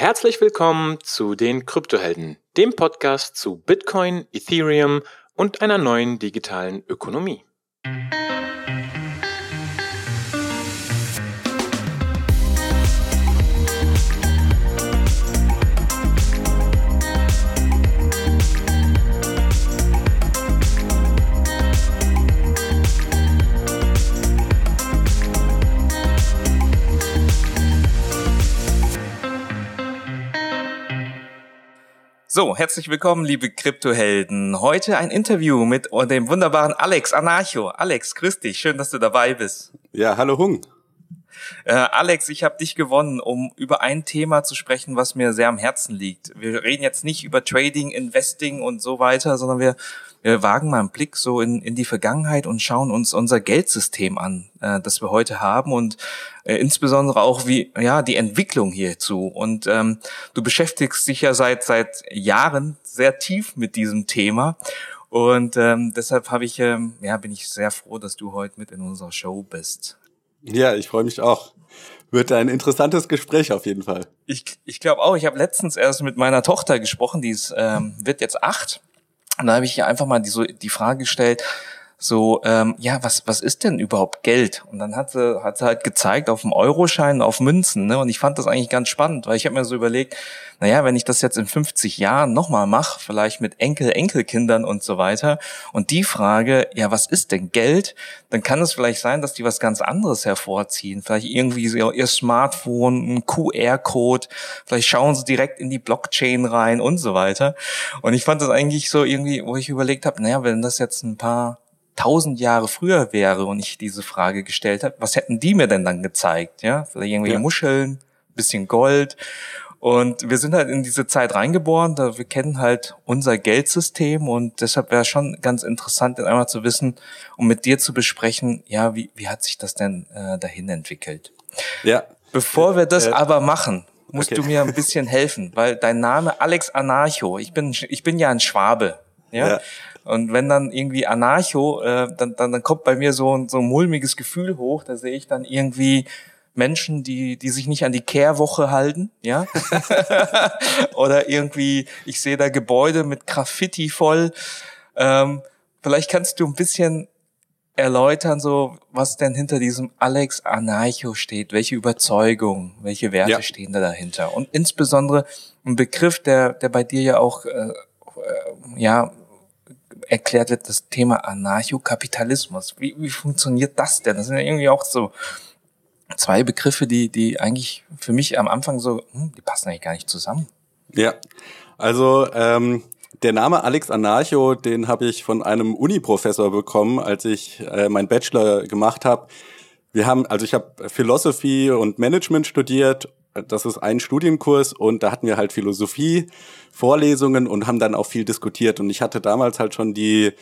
herzlich willkommen zu den Kryptohelden, dem Podcast zu Bitcoin, Ethereum und einer neuen digitalen Ökonomie. So, herzlich willkommen, liebe Kryptohelden. Heute ein Interview mit dem wunderbaren Alex Anarcho. Alex, grüß dich. Schön, dass du dabei bist. Ja, hallo Hung. Äh, Alex, ich habe dich gewonnen, um über ein Thema zu sprechen, was mir sehr am Herzen liegt. Wir reden jetzt nicht über Trading, Investing und so weiter, sondern wir wir wagen mal einen Blick so in, in die Vergangenheit und schauen uns unser Geldsystem an, äh, das wir heute haben und äh, insbesondere auch wie ja die Entwicklung hierzu. Und ähm, du beschäftigst dich ja seit seit Jahren sehr tief mit diesem Thema und ähm, deshalb habe ich ähm, ja bin ich sehr froh, dass du heute mit in unserer Show bist. Ja, ich freue mich auch. Wird ein interessantes Gespräch auf jeden Fall. Ich, ich glaube auch. Ich habe letztens erst mit meiner Tochter gesprochen, die ist, ähm, wird jetzt acht und da habe ich ihr einfach mal die, so die Frage gestellt, so, ähm, ja, was, was ist denn überhaupt Geld? Und dann hat sie, hat sie halt gezeigt auf dem Euroschein, auf Münzen, ne? Und ich fand das eigentlich ganz spannend, weil ich habe mir so überlegt, naja, wenn ich das jetzt in 50 Jahren nochmal mache, vielleicht mit Enkel, Enkelkindern und so weiter, und die Frage, ja, was ist denn Geld? Dann kann es vielleicht sein, dass die was ganz anderes hervorziehen. Vielleicht irgendwie so ihr Smartphone, ein QR-Code, vielleicht schauen sie direkt in die Blockchain rein und so weiter. Und ich fand das eigentlich so irgendwie, wo ich überlegt habe, naja, wenn das jetzt ein paar tausend Jahre früher wäre und ich diese Frage gestellt habe, was hätten die mir denn dann gezeigt? Ja, vielleicht irgendwie ja. Muscheln, bisschen Gold. Und wir sind halt in diese Zeit reingeboren, da wir kennen halt unser Geldsystem und deshalb wäre schon ganz interessant, dann einmal zu wissen, um mit dir zu besprechen, ja, wie, wie hat sich das denn äh, dahin entwickelt? Ja. Bevor wir das äh, aber machen, musst okay. du mir ein bisschen helfen, weil dein Name Alex Anarcho, ich bin, ich bin ja ein Schwabe, ja. ja. Und wenn dann irgendwie Anarcho, äh, dann, dann, dann kommt bei mir so ein, so ein mulmiges Gefühl hoch, da sehe ich dann irgendwie Menschen, die, die sich nicht an die Kehrwoche halten, ja. Oder irgendwie, ich sehe da Gebäude mit Graffiti voll. Ähm, vielleicht kannst du ein bisschen erläutern, so was denn hinter diesem Alex Anarcho steht, welche Überzeugung, welche Werte ja. stehen da dahinter und insbesondere ein Begriff, der der bei dir ja auch äh, äh ja erklärt wird, das Thema Anarchokapitalismus. Wie, wie funktioniert das denn? Das sind ja irgendwie auch so zwei Begriffe, die, die eigentlich für mich am Anfang so, hm, die passen eigentlich gar nicht zusammen. Ja, also ähm, der Name Alex Anarcho, den habe ich von einem Uni-Professor bekommen, als ich äh, meinen Bachelor gemacht habe. Wir haben, also ich habe Philosophie und Management studiert das ist ein Studienkurs und da hatten wir halt Philosophie, Vorlesungen und haben dann auch viel diskutiert. Und ich hatte damals halt schon die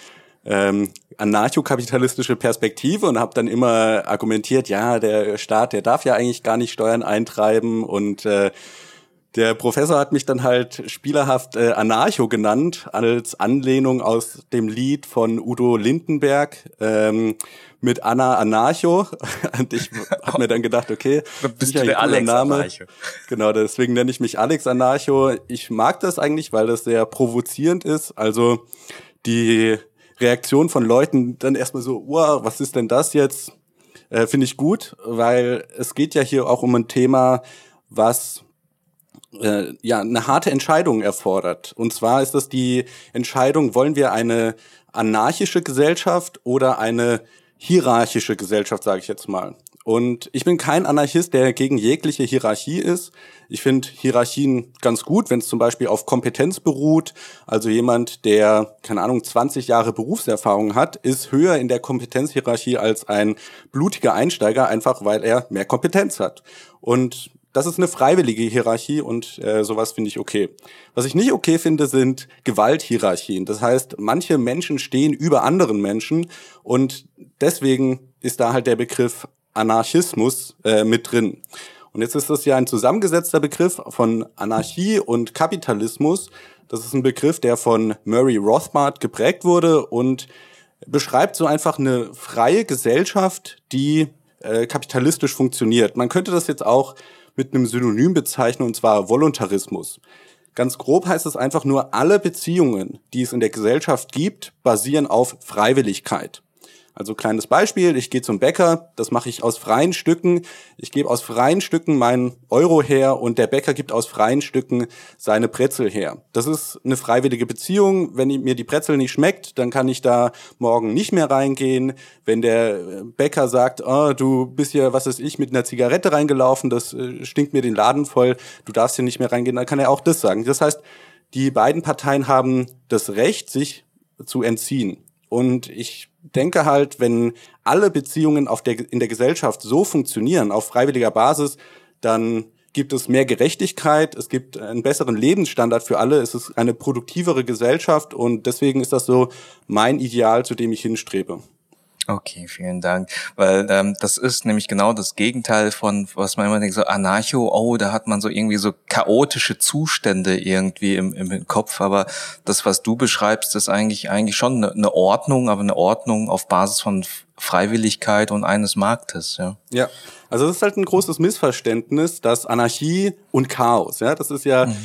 ähm, anarchokapitalistische Perspektive und habe dann immer argumentiert, ja, der Staat, der darf ja eigentlich gar nicht Steuern eintreiben und äh, der Professor hat mich dann halt spielerhaft äh, Anarcho genannt, als Anlehnung aus dem Lied von Udo Lindenberg ähm, mit Anna Anarcho. Und ich habe mir dann gedacht, okay, du bist ja der Alex Name. Anarcho. Genau, deswegen nenne ich mich Alex Anarcho. Ich mag das eigentlich, weil das sehr provozierend ist. Also die Reaktion von Leuten dann erstmal so, wow, was ist denn das jetzt? Äh, Finde ich gut, weil es geht ja hier auch um ein Thema, was äh, ja eine harte Entscheidung erfordert. Und zwar ist das die Entscheidung, wollen wir eine anarchische Gesellschaft oder eine hierarchische Gesellschaft, sage ich jetzt mal. Und ich bin kein Anarchist, der gegen jegliche Hierarchie ist. Ich finde Hierarchien ganz gut, wenn es zum Beispiel auf Kompetenz beruht. Also jemand, der, keine Ahnung, 20 Jahre Berufserfahrung hat, ist höher in der Kompetenzhierarchie als ein blutiger Einsteiger, einfach weil er mehr Kompetenz hat. Und das ist eine freiwillige Hierarchie und äh, sowas finde ich okay. Was ich nicht okay finde, sind Gewalthierarchien. Das heißt, manche Menschen stehen über anderen Menschen und deswegen ist da halt der Begriff Anarchismus äh, mit drin. Und jetzt ist das ja ein zusammengesetzter Begriff von Anarchie und Kapitalismus. Das ist ein Begriff, der von Murray Rothbard geprägt wurde und beschreibt so einfach eine freie Gesellschaft, die äh, kapitalistisch funktioniert. Man könnte das jetzt auch mit einem Synonym bezeichnen, und zwar Voluntarismus. Ganz grob heißt es einfach nur, alle Beziehungen, die es in der Gesellschaft gibt, basieren auf Freiwilligkeit. Also kleines Beispiel, ich gehe zum Bäcker, das mache ich aus freien Stücken. Ich gebe aus freien Stücken meinen Euro her und der Bäcker gibt aus freien Stücken seine Brezel her. Das ist eine freiwillige Beziehung. Wenn mir die Brezel nicht schmeckt, dann kann ich da morgen nicht mehr reingehen. Wenn der Bäcker sagt, oh, du bist ja, was ist ich, mit einer Zigarette reingelaufen, das äh, stinkt mir den Laden voll, du darfst hier nicht mehr reingehen, dann kann er auch das sagen. Das heißt, die beiden Parteien haben das Recht, sich zu entziehen. Und ich denke halt, wenn alle Beziehungen auf der, in der Gesellschaft so funktionieren, auf freiwilliger Basis, dann gibt es mehr Gerechtigkeit, es gibt einen besseren Lebensstandard für alle, es ist eine produktivere Gesellschaft und deswegen ist das so mein Ideal, zu dem ich hinstrebe. Okay, vielen Dank. Weil ähm, das ist nämlich genau das Gegenteil von, was man immer denkt, so Anarcho, oh, da hat man so irgendwie so chaotische Zustände irgendwie im, im Kopf. Aber das, was du beschreibst, ist eigentlich eigentlich schon eine, eine Ordnung, aber eine Ordnung auf Basis von Freiwilligkeit und eines Marktes, ja. Ja, also das ist halt ein großes Missverständnis, dass Anarchie und Chaos, ja, das ist ja mhm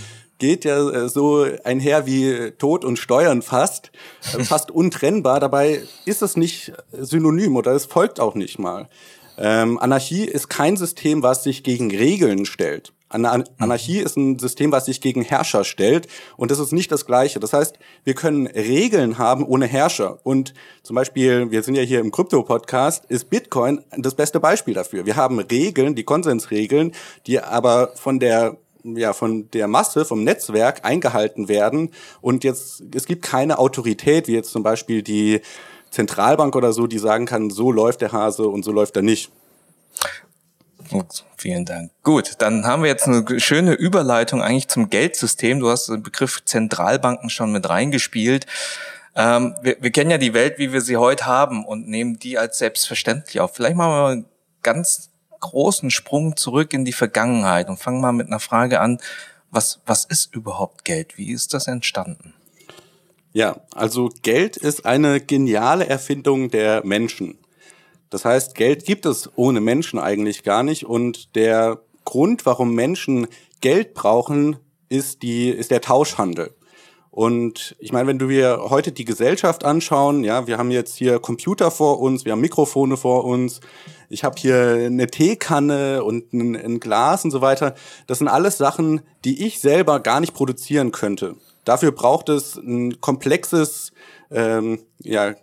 geht ja äh, so einher wie Tod und Steuern fast, äh, fast untrennbar. Dabei ist es nicht synonym oder es folgt auch nicht mal. Ähm, Anarchie ist kein System, was sich gegen Regeln stellt. Anarchie ist ein System, was sich gegen Herrscher stellt und das ist nicht das Gleiche. Das heißt, wir können Regeln haben ohne Herrscher und zum Beispiel, wir sind ja hier im Krypto-Podcast, ist Bitcoin das beste Beispiel dafür. Wir haben Regeln, die Konsensregeln, die aber von der ja von der Masse, vom Netzwerk eingehalten werden. Und jetzt, es gibt keine Autorität, wie jetzt zum Beispiel die Zentralbank oder so, die sagen kann, so läuft der Hase und so läuft er nicht. Gut, vielen Dank. Gut, dann haben wir jetzt eine schöne Überleitung eigentlich zum Geldsystem. Du hast den Begriff Zentralbanken schon mit reingespielt. Ähm, wir, wir kennen ja die Welt, wie wir sie heute haben und nehmen die als selbstverständlich auf. Vielleicht machen wir mal ganz großen Sprung zurück in die Vergangenheit und fangen mal mit einer Frage an. Was, was ist überhaupt Geld? Wie ist das entstanden? Ja, also Geld ist eine geniale Erfindung der Menschen. Das heißt, Geld gibt es ohne Menschen eigentlich gar nicht und der Grund, warum Menschen Geld brauchen, ist die, ist der Tauschhandel. Und ich meine, wenn du dir heute die Gesellschaft anschauen, ja, wir haben jetzt hier Computer vor uns, wir haben Mikrofone vor uns, ich habe hier eine Teekanne und ein, ein, Glas und so weiter. Das sind alles Sachen, die ich selber gar nicht produzieren könnte. Dafür braucht es ein komplexes, ähm, ja,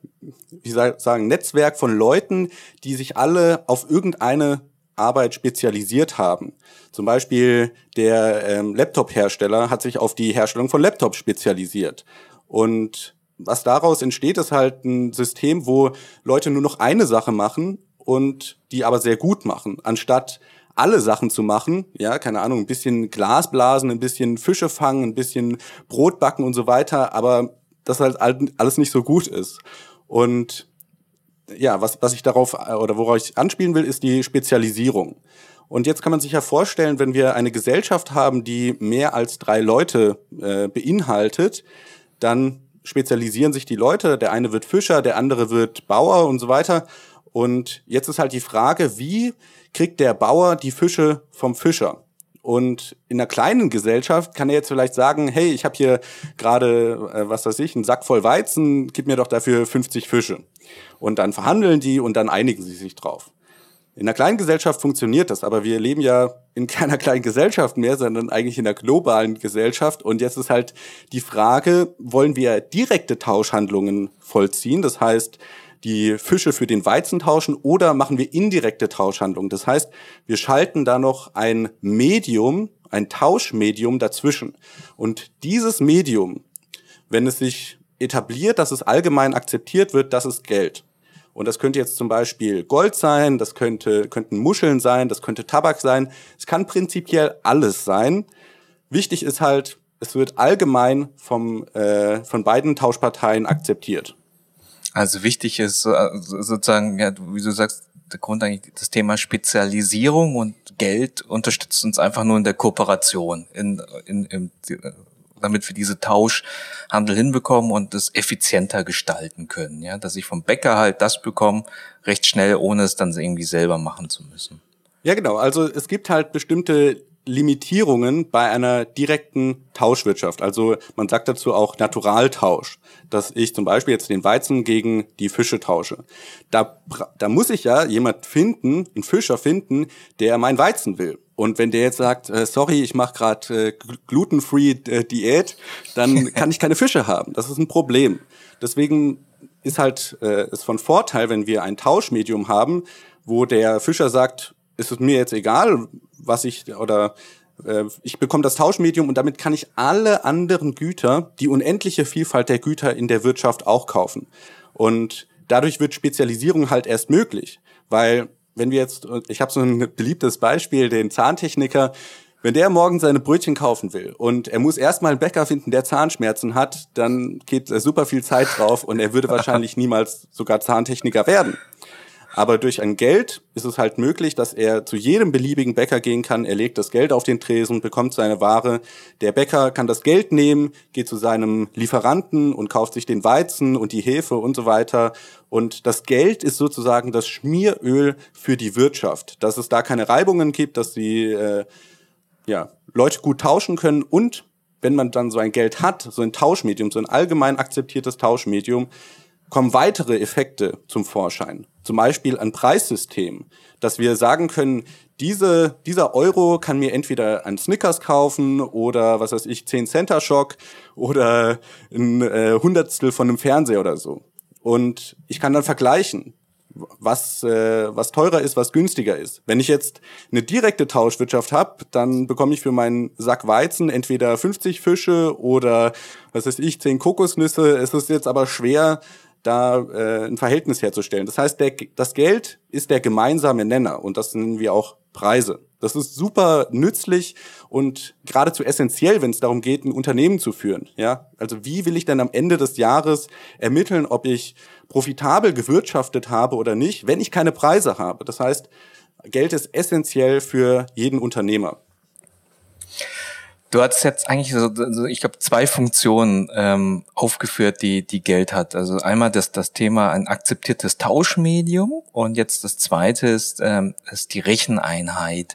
wie sagen, Netzwerk von Leuten, die sich alle auf irgendeine Arbeit spezialisiert haben. Zum Beispiel der ähm, Laptop-Hersteller hat sich auf die Herstellung von Laptops spezialisiert. Und was daraus entsteht, ist halt ein System, wo Leute nur noch eine Sache machen und die aber sehr gut machen, anstatt alle Sachen zu machen, ja, keine Ahnung, ein bisschen Glas blasen, ein bisschen Fische fangen, ein bisschen Brot backen und so weiter, aber das halt alles nicht so gut ist. Und ja, was, was ich darauf oder worauf ich anspielen will, ist die Spezialisierung. Und jetzt kann man sich ja vorstellen, wenn wir eine Gesellschaft haben, die mehr als drei Leute äh, beinhaltet, dann spezialisieren sich die Leute. Der eine wird Fischer, der andere wird Bauer und so weiter. Und jetzt ist halt die Frage, wie kriegt der Bauer die Fische vom Fischer? Und in einer kleinen Gesellschaft kann er jetzt vielleicht sagen, hey, ich habe hier gerade, äh, was weiß ich, einen Sack voll Weizen, gib mir doch dafür 50 Fische. Und dann verhandeln die und dann einigen sie sich drauf. In einer kleinen Gesellschaft funktioniert das, aber wir leben ja in keiner kleinen Gesellschaft mehr, sondern eigentlich in einer globalen Gesellschaft. Und jetzt ist halt die Frage, wollen wir direkte Tauschhandlungen vollziehen? Das heißt, die Fische für den Weizen tauschen oder machen wir indirekte Tauschhandlungen. Das heißt, wir schalten da noch ein Medium, ein Tauschmedium dazwischen. Und dieses Medium, wenn es sich etabliert, dass es allgemein akzeptiert wird, das ist Geld. Und das könnte jetzt zum Beispiel Gold sein, das könnte, könnten Muscheln sein, das könnte Tabak sein. Es kann prinzipiell alles sein. Wichtig ist halt, es wird allgemein vom, äh, von beiden Tauschparteien akzeptiert. Also wichtig ist äh, sozusagen, ja, wie du sagst, der Grund eigentlich das Thema Spezialisierung und Geld unterstützt uns einfach nur in der Kooperation, in, in, in, damit wir diese Tauschhandel hinbekommen und es effizienter gestalten können. Ja, dass ich vom Bäcker halt das bekomme, recht schnell, ohne es dann irgendwie selber machen zu müssen. Ja, genau. Also es gibt halt bestimmte Limitierungen bei einer direkten Tauschwirtschaft. Also man sagt dazu auch Naturaltausch, dass ich zum Beispiel jetzt den Weizen gegen die Fische tausche. Da, da muss ich ja jemand finden, einen Fischer finden, der mein Weizen will. Und wenn der jetzt sagt, äh, sorry, ich mache gerade äh, glutenfree äh, Diät, dann kann ich keine Fische haben. Das ist ein Problem. Deswegen ist halt äh, es von Vorteil, wenn wir ein Tauschmedium haben, wo der Fischer sagt, ist es mir jetzt egal, was ich oder äh, ich bekomme das Tauschmedium und damit kann ich alle anderen Güter, die unendliche Vielfalt der Güter in der Wirtschaft auch kaufen. Und dadurch wird Spezialisierung halt erst möglich, weil wenn wir jetzt, ich habe so ein beliebtes Beispiel, den Zahntechniker, wenn der morgen seine Brötchen kaufen will und er muss erstmal einen Bäcker finden, der Zahnschmerzen hat, dann geht super viel Zeit drauf und er würde wahrscheinlich niemals sogar Zahntechniker werden. Aber durch ein Geld ist es halt möglich, dass er zu jedem beliebigen Bäcker gehen kann. Er legt das Geld auf den Tresen, bekommt seine Ware. Der Bäcker kann das Geld nehmen, geht zu seinem Lieferanten und kauft sich den Weizen und die Hefe und so weiter. Und das Geld ist sozusagen das Schmieröl für die Wirtschaft, dass es da keine Reibungen gibt, dass die äh, ja, Leute gut tauschen können und wenn man dann so ein Geld hat, so ein Tauschmedium, so ein allgemein akzeptiertes Tauschmedium, kommen weitere Effekte zum Vorschein. Zum Beispiel ein Preissystem, dass wir sagen können, diese, dieser Euro kann mir entweder ein Snickers kaufen oder was weiß ich, 10 Center Schock oder ein äh, Hundertstel von einem Fernseher oder so. Und ich kann dann vergleichen, was, äh, was teurer ist, was günstiger ist. Wenn ich jetzt eine direkte Tauschwirtschaft habe, dann bekomme ich für meinen Sack Weizen entweder 50 Fische oder was weiß ich, 10 Kokosnüsse. Es ist jetzt aber schwer, da äh, ein Verhältnis herzustellen. Das heißt, der, das Geld ist der gemeinsame Nenner und das nennen wir auch Preise. Das ist super nützlich und geradezu essentiell, wenn es darum geht, ein Unternehmen zu führen. Ja, also wie will ich denn am Ende des Jahres ermitteln, ob ich profitabel gewirtschaftet habe oder nicht, wenn ich keine Preise habe? Das heißt, Geld ist essentiell für jeden Unternehmer. Du hast jetzt eigentlich so, so ich glaube, zwei Funktionen ähm, aufgeführt, die die Geld hat. Also einmal das das Thema ein akzeptiertes Tauschmedium und jetzt das zweite ist ähm, ist die Recheneinheit.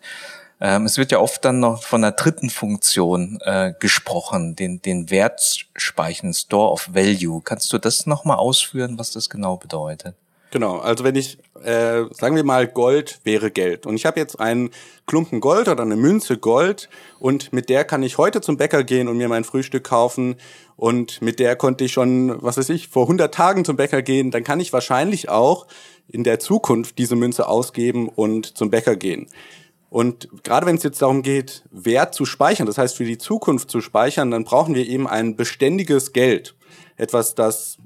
Ähm, es wird ja oft dann noch von der dritten Funktion äh, gesprochen, den den Wertspeichern Store of Value. Kannst du das noch mal ausführen, was das genau bedeutet? Genau, also wenn ich, äh, sagen wir mal, Gold wäre Geld und ich habe jetzt einen Klumpen Gold oder eine Münze Gold und mit der kann ich heute zum Bäcker gehen und mir mein Frühstück kaufen und mit der konnte ich schon, was weiß ich, vor 100 Tagen zum Bäcker gehen, dann kann ich wahrscheinlich auch in der Zukunft diese Münze ausgeben und zum Bäcker gehen. Und gerade wenn es jetzt darum geht, Wert zu speichern, das heißt für die Zukunft zu speichern, dann brauchen wir eben ein beständiges Geld. Etwas, das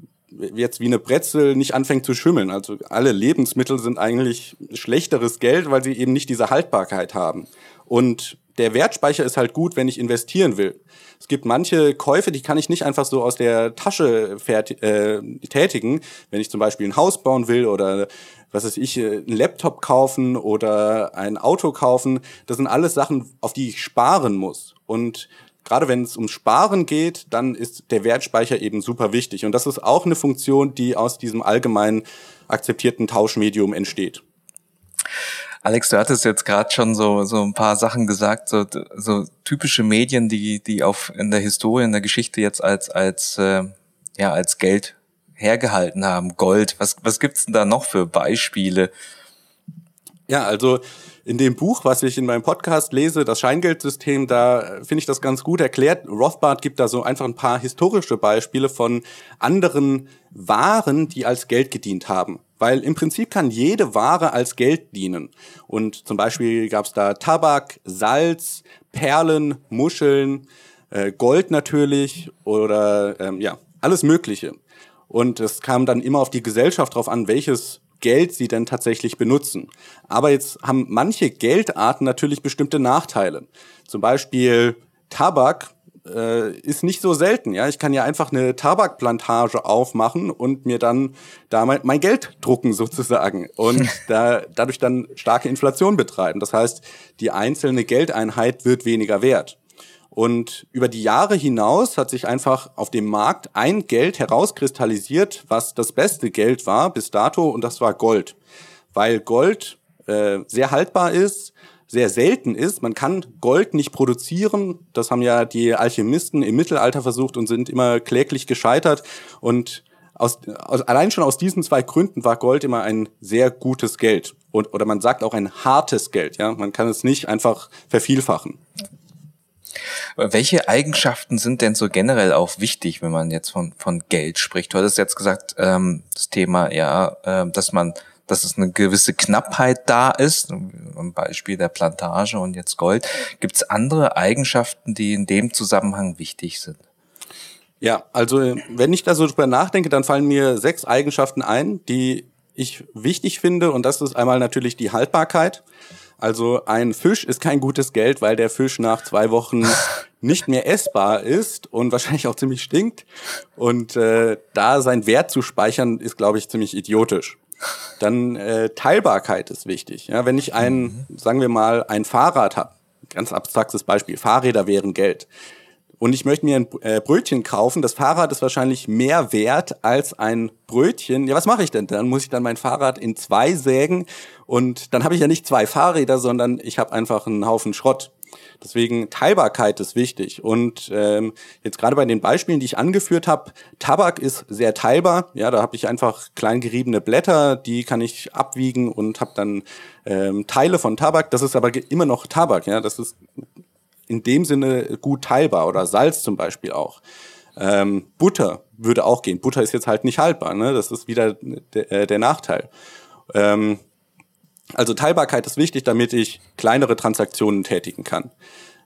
jetzt wie eine Brezel nicht anfängt zu schimmeln. Also alle Lebensmittel sind eigentlich schlechteres Geld, weil sie eben nicht diese Haltbarkeit haben. Und der Wertspeicher ist halt gut, wenn ich investieren will. Es gibt manche Käufe, die kann ich nicht einfach so aus der Tasche äh, tätigen. Wenn ich zum Beispiel ein Haus bauen will oder was weiß ich, äh, einen Laptop kaufen oder ein Auto kaufen. Das sind alles Sachen, auf die ich sparen muss. Und gerade wenn es um Sparen geht, dann ist der Wertspeicher eben super wichtig. Und das ist auch eine Funktion, die aus diesem allgemein akzeptierten Tauschmedium entsteht. Alex, du hattest jetzt gerade schon so so ein paar Sachen gesagt, so, so typische Medien, die die auf in der Historie, in der Geschichte jetzt als als äh, ja als Geld hergehalten haben, Gold. Was was gibt's denn da noch für Beispiele? Ja, also in dem Buch, was ich in meinem Podcast lese, das Scheingeldsystem, da finde ich das ganz gut erklärt. Rothbard gibt da so einfach ein paar historische Beispiele von anderen Waren, die als Geld gedient haben. Weil im Prinzip kann jede Ware als Geld dienen. Und zum Beispiel gab es da Tabak, Salz, Perlen, Muscheln, äh, Gold natürlich oder ähm, ja, alles Mögliche. Und es kam dann immer auf die Gesellschaft drauf an, welches Geld sie denn tatsächlich benutzen. Aber jetzt haben manche Geldarten natürlich bestimmte Nachteile. Zum Beispiel Tabak äh, ist nicht so selten. Ja, ich kann ja einfach eine Tabakplantage aufmachen und mir dann da mein, mein Geld drucken sozusagen und da, dadurch dann starke Inflation betreiben. Das heißt, die einzelne Geldeinheit wird weniger wert. Und über die Jahre hinaus hat sich einfach auf dem Markt ein Geld herauskristallisiert, was das beste Geld war bis dato, und das war Gold. Weil Gold äh, sehr haltbar ist, sehr selten ist. Man kann Gold nicht produzieren. Das haben ja die Alchemisten im Mittelalter versucht und sind immer kläglich gescheitert. Und aus, aus, allein schon aus diesen zwei Gründen war Gold immer ein sehr gutes Geld. Und, oder man sagt auch ein hartes Geld. Ja, man kann es nicht einfach vervielfachen. Welche Eigenschaften sind denn so generell auch wichtig, wenn man jetzt von, von Geld spricht? Du hattest jetzt gesagt, ähm, das Thema, ja, äh, dass man, dass es eine gewisse Knappheit da ist, am Beispiel der Plantage und jetzt Gold. Gibt es andere Eigenschaften, die in dem Zusammenhang wichtig sind? Ja, also wenn ich da so drüber nachdenke, dann fallen mir sechs Eigenschaften ein, die ich wichtig finde. Und das ist einmal natürlich die Haltbarkeit. Also ein Fisch ist kein gutes Geld, weil der Fisch nach zwei Wochen nicht mehr essbar ist und wahrscheinlich auch ziemlich stinkt. Und äh, da sein Wert zu speichern, ist, glaube ich, ziemlich idiotisch. Dann äh, Teilbarkeit ist wichtig. Ja, wenn ich ein, mhm. sagen wir mal, ein Fahrrad habe, ganz abstraktes Beispiel, Fahrräder wären Geld und ich möchte mir ein äh, Brötchen kaufen, das Fahrrad ist wahrscheinlich mehr wert als ein Brötchen. Ja, was mache ich denn? Dann muss ich dann mein Fahrrad in zwei sägen und dann habe ich ja nicht zwei Fahrräder, sondern ich habe einfach einen Haufen Schrott. Deswegen Teilbarkeit ist wichtig. Und ähm, jetzt gerade bei den Beispielen, die ich angeführt habe, Tabak ist sehr teilbar. Ja, da habe ich einfach klein geriebene Blätter, die kann ich abwiegen und habe dann ähm, Teile von Tabak. Das ist aber immer noch Tabak. Ja, das ist in dem Sinne gut teilbar oder Salz zum Beispiel auch. Ähm, Butter würde auch gehen. Butter ist jetzt halt nicht haltbar, ne? Das ist wieder der, äh, der Nachteil. Ähm, also Teilbarkeit ist wichtig, damit ich kleinere Transaktionen tätigen kann.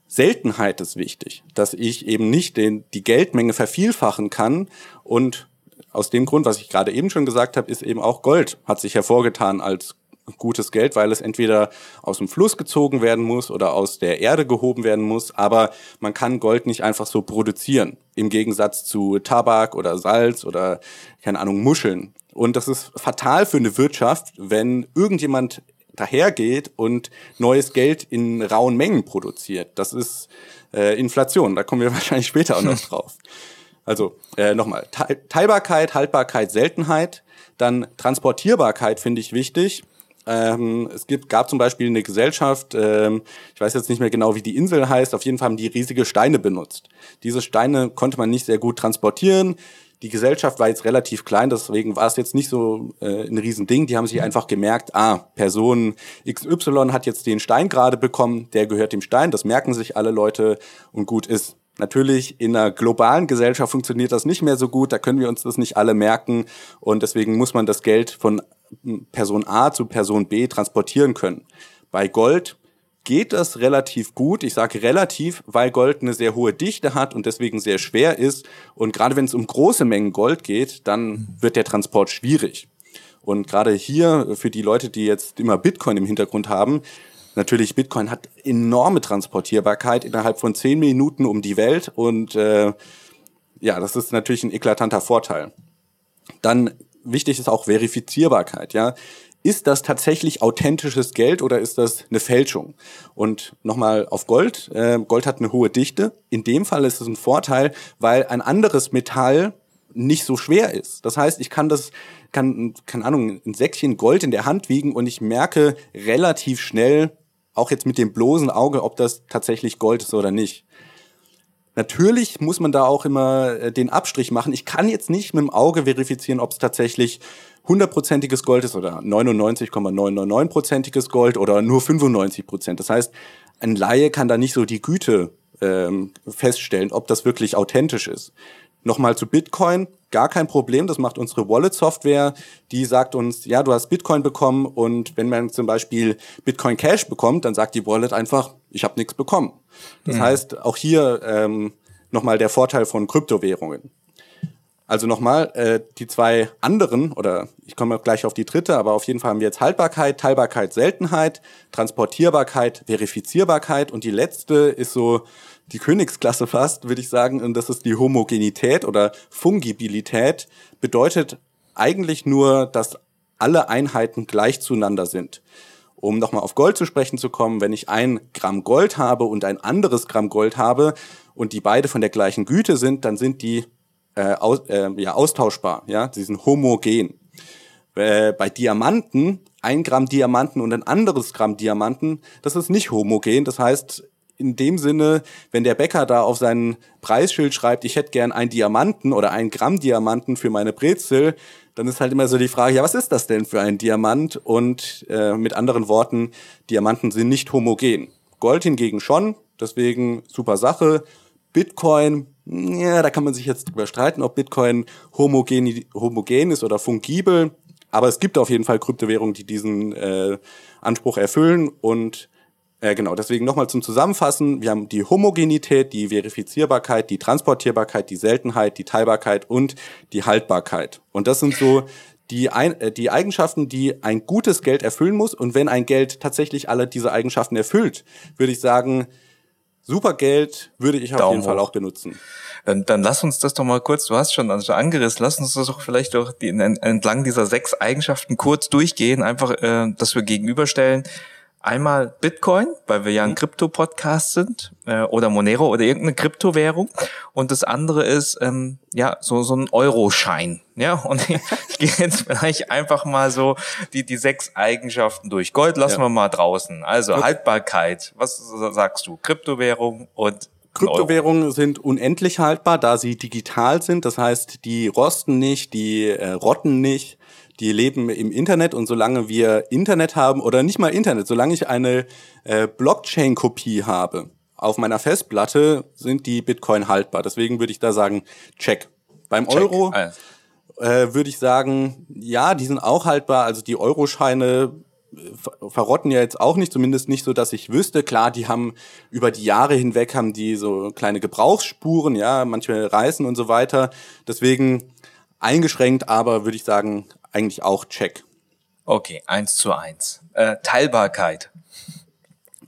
Seltenheit ist wichtig, dass ich eben nicht den, die Geldmenge vervielfachen kann und aus dem Grund, was ich gerade eben schon gesagt habe, ist eben auch Gold hat sich hervorgetan als gutes Geld, weil es entweder aus dem Fluss gezogen werden muss oder aus der Erde gehoben werden muss. Aber man kann Gold nicht einfach so produzieren, im Gegensatz zu Tabak oder Salz oder, keine Ahnung, Muscheln. Und das ist fatal für eine Wirtschaft, wenn irgendjemand dahergeht und neues Geld in rauen Mengen produziert. Das ist äh, Inflation, da kommen wir wahrscheinlich später auch noch drauf. Also äh, nochmal, Teilbarkeit, Haltbarkeit, Seltenheit, dann Transportierbarkeit finde ich wichtig. Ähm, es gibt, gab zum Beispiel eine Gesellschaft, ähm, ich weiß jetzt nicht mehr genau, wie die Insel heißt, auf jeden Fall haben die riesige Steine benutzt. Diese Steine konnte man nicht sehr gut transportieren. Die Gesellschaft war jetzt relativ klein, deswegen war es jetzt nicht so äh, ein Riesending. Die haben sich einfach gemerkt, ah, Person XY hat jetzt den Stein gerade bekommen, der gehört dem Stein, das merken sich alle Leute und gut ist. Natürlich in einer globalen Gesellschaft funktioniert das nicht mehr so gut, da können wir uns das nicht alle merken und deswegen muss man das Geld von Person A zu Person B transportieren können. Bei Gold geht das relativ gut. Ich sage relativ, weil Gold eine sehr hohe Dichte hat und deswegen sehr schwer ist. Und gerade wenn es um große Mengen Gold geht, dann wird der Transport schwierig. Und gerade hier für die Leute, die jetzt immer Bitcoin im Hintergrund haben, natürlich Bitcoin hat enorme Transportierbarkeit innerhalb von zehn Minuten um die Welt und äh, ja, das ist natürlich ein eklatanter Vorteil. Dann wichtig ist auch Verifizierbarkeit, ja. Ist das tatsächlich authentisches Geld oder ist das eine Fälschung? Und nochmal auf Gold. Äh, Gold hat eine hohe Dichte. In dem Fall ist es ein Vorteil, weil ein anderes Metall nicht so schwer ist. Das heißt, ich kann das, kann, keine Ahnung, ein Säckchen Gold in der Hand wiegen und ich merke relativ schnell, auch jetzt mit dem bloßen Auge, ob das tatsächlich Gold ist oder nicht. Natürlich muss man da auch immer äh, den Abstrich machen. Ich kann jetzt nicht mit dem Auge verifizieren, ob es tatsächlich hundertprozentiges Gold ist oder 99,999-prozentiges Gold oder nur 95 Prozent. Das heißt, ein Laie kann da nicht so die Güte ähm, feststellen, ob das wirklich authentisch ist. Nochmal zu Bitcoin, gar kein Problem. Das macht unsere Wallet-Software. Die sagt uns, ja, du hast Bitcoin bekommen und wenn man zum Beispiel Bitcoin Cash bekommt, dann sagt die Wallet einfach, ich habe nichts bekommen. Das mhm. heißt, auch hier ähm, nochmal der Vorteil von Kryptowährungen. Also nochmal, äh, die zwei anderen, oder ich komme gleich auf die dritte, aber auf jeden Fall haben wir jetzt Haltbarkeit, Teilbarkeit, Seltenheit, Transportierbarkeit, Verifizierbarkeit und die letzte ist so die Königsklasse fast, würde ich sagen, und das ist die Homogenität oder Fungibilität, bedeutet eigentlich nur, dass alle Einheiten gleich zueinander sind. Um nochmal auf Gold zu sprechen zu kommen, wenn ich ein Gramm Gold habe und ein anderes Gramm Gold habe und die beide von der gleichen Güte sind, dann sind die äh, aus, äh, ja, austauschbar, ja, sie sind homogen. Äh, bei Diamanten, ein Gramm Diamanten und ein anderes Gramm Diamanten, das ist nicht homogen. Das heißt, in dem Sinne, wenn der Bäcker da auf sein Preisschild schreibt, ich hätte gern ein Diamanten oder ein Gramm Diamanten für meine Brezel, dann ist halt immer so die Frage, ja, was ist das denn für ein Diamant? Und äh, mit anderen Worten, Diamanten sind nicht homogen. Gold hingegen schon, deswegen super Sache. Bitcoin, ja, da kann man sich jetzt drüber streiten, ob Bitcoin homogen, homogen ist oder fungibel. Aber es gibt auf jeden Fall Kryptowährungen, die diesen äh, Anspruch erfüllen und äh, genau, deswegen nochmal zum Zusammenfassen. Wir haben die Homogenität, die Verifizierbarkeit, die Transportierbarkeit, die Seltenheit, die Teilbarkeit und die Haltbarkeit. Und das sind so die, ein, äh, die Eigenschaften, die ein gutes Geld erfüllen muss. Und wenn ein Geld tatsächlich alle diese Eigenschaften erfüllt, würde ich sagen, super Geld würde ich auf Daumen jeden Fall auch benutzen. Dann, dann lass uns das doch mal kurz, du hast schon also angerissen, lass uns das doch vielleicht doch die, entlang dieser sechs Eigenschaften kurz durchgehen, einfach, äh, dass wir gegenüberstellen. Einmal Bitcoin, weil wir ja ein mhm. Krypto-Podcast sind, äh, oder Monero oder irgendeine Kryptowährung. Und das andere ist ähm, ja so so ein Euroschein. Ja, und ich, ich gehe jetzt vielleicht einfach mal so die die sechs Eigenschaften durch. Gold lassen ja. wir mal draußen. Also okay. Haltbarkeit. Was sagst du? Kryptowährung und Kryptowährungen sind unendlich haltbar, da sie digital sind. Das heißt, die rosten nicht, die äh, rotten nicht die leben im Internet und solange wir Internet haben oder nicht mal Internet, solange ich eine äh, Blockchain-Kopie habe auf meiner Festplatte, sind die Bitcoin haltbar. Deswegen würde ich da sagen, check. Beim check. Euro äh, würde ich sagen, ja, die sind auch haltbar. Also die Euroscheine äh, verrotten ja jetzt auch nicht, zumindest nicht so, dass ich wüsste. Klar, die haben über die Jahre hinweg haben die so kleine Gebrauchsspuren, ja, manchmal reißen und so weiter. Deswegen eingeschränkt, aber würde ich sagen, eigentlich auch check. Okay, eins zu eins. Äh, Teilbarkeit.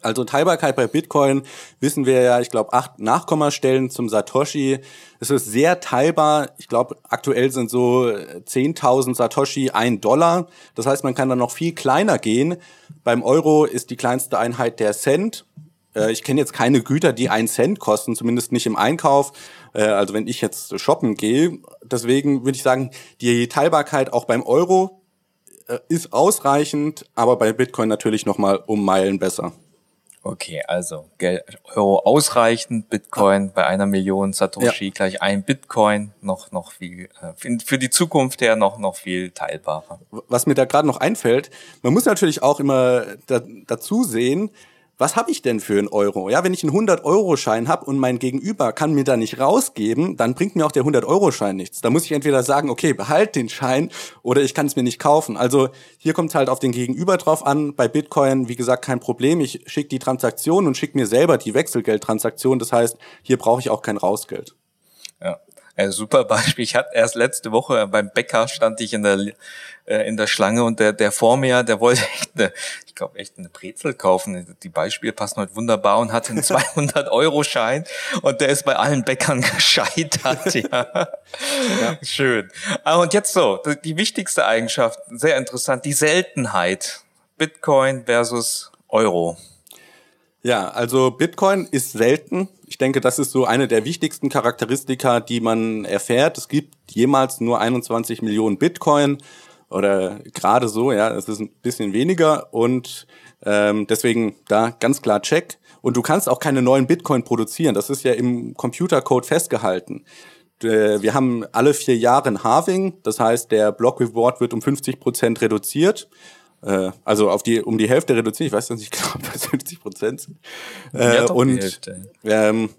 Also Teilbarkeit bei Bitcoin wissen wir ja, ich glaube, acht Nachkommastellen zum Satoshi. Es ist sehr teilbar. Ich glaube, aktuell sind so 10.000 Satoshi ein Dollar. Das heißt, man kann dann noch viel kleiner gehen. Beim Euro ist die kleinste Einheit der Cent. Äh, ich kenne jetzt keine Güter, die einen Cent kosten, zumindest nicht im Einkauf. Äh, also wenn ich jetzt shoppen gehe. Deswegen würde ich sagen, die Teilbarkeit auch beim Euro äh, ist ausreichend, aber bei Bitcoin natürlich noch mal um Meilen besser. Okay, also Euro ausreichend, Bitcoin bei einer Million Satoshi ja. gleich ein Bitcoin, noch noch viel für die Zukunft her noch noch viel teilbarer. Was mir da gerade noch einfällt, man muss natürlich auch immer da, dazu sehen, was habe ich denn für einen Euro? Ja, wenn ich einen 100-Euro-Schein habe und mein Gegenüber kann mir da nicht rausgeben, dann bringt mir auch der 100-Euro-Schein nichts. Da muss ich entweder sagen, okay, behalt den Schein oder ich kann es mir nicht kaufen. Also hier kommt halt auf den Gegenüber drauf an. Bei Bitcoin, wie gesagt, kein Problem. Ich schicke die Transaktion und schicke mir selber die Wechselgeldtransaktion. Das heißt, hier brauche ich auch kein Rausgeld. Ein super Beispiel. Ich hatte erst letzte Woche beim Bäcker stand ich in der äh, in der Schlange und der der vor mir, der wollte echt eine, ich glaube echt eine Brezel kaufen. Die Beispiele passen heute wunderbar und hatte einen 200 Euro Schein und der ist bei allen Bäckern gescheitert. Ja. ja. Schön. Ah, und jetzt so die wichtigste Eigenschaft, sehr interessant, die Seltenheit. Bitcoin versus Euro. Ja, also Bitcoin ist selten. Ich denke, das ist so eine der wichtigsten Charakteristika, die man erfährt. Es gibt jemals nur 21 Millionen Bitcoin oder gerade so, ja, es ist ein bisschen weniger und ähm, deswegen da ganz klar Check. Und du kannst auch keine neuen Bitcoin produzieren. Das ist ja im Computercode festgehalten. Äh, wir haben alle vier Jahre ein Halving, das heißt, der Block Reward wird um 50 Prozent reduziert äh, also auf die um die Hälfte reduziert. Ich weiß nicht genau, ob das 50 Prozent sind. Äh, ja, und ähm,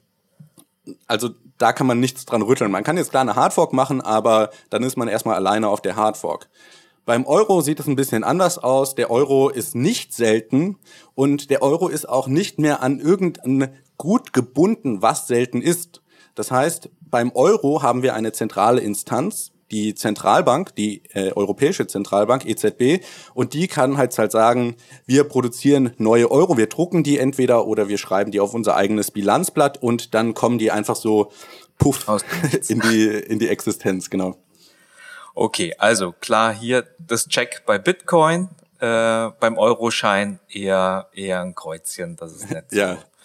also da kann man nichts dran rütteln. Man kann jetzt klar eine Hardfork machen, aber dann ist man erstmal alleine auf der Hardfork. Beim Euro sieht es ein bisschen anders aus. Der Euro ist nicht selten und der Euro ist auch nicht mehr an irgendein Gut gebunden, was selten ist. Das heißt, beim Euro haben wir eine zentrale Instanz, die Zentralbank, die äh, Europäische Zentralbank, EZB, und die kann halt halt sagen, wir produzieren neue Euro, wir drucken die entweder oder wir schreiben die auf unser eigenes Bilanzblatt und dann kommen die einfach so puff in die, in die Existenz, genau. Okay, also klar hier das Check bei Bitcoin, äh, beim Euroschein eher eher ein Kreuzchen, das ist nicht so.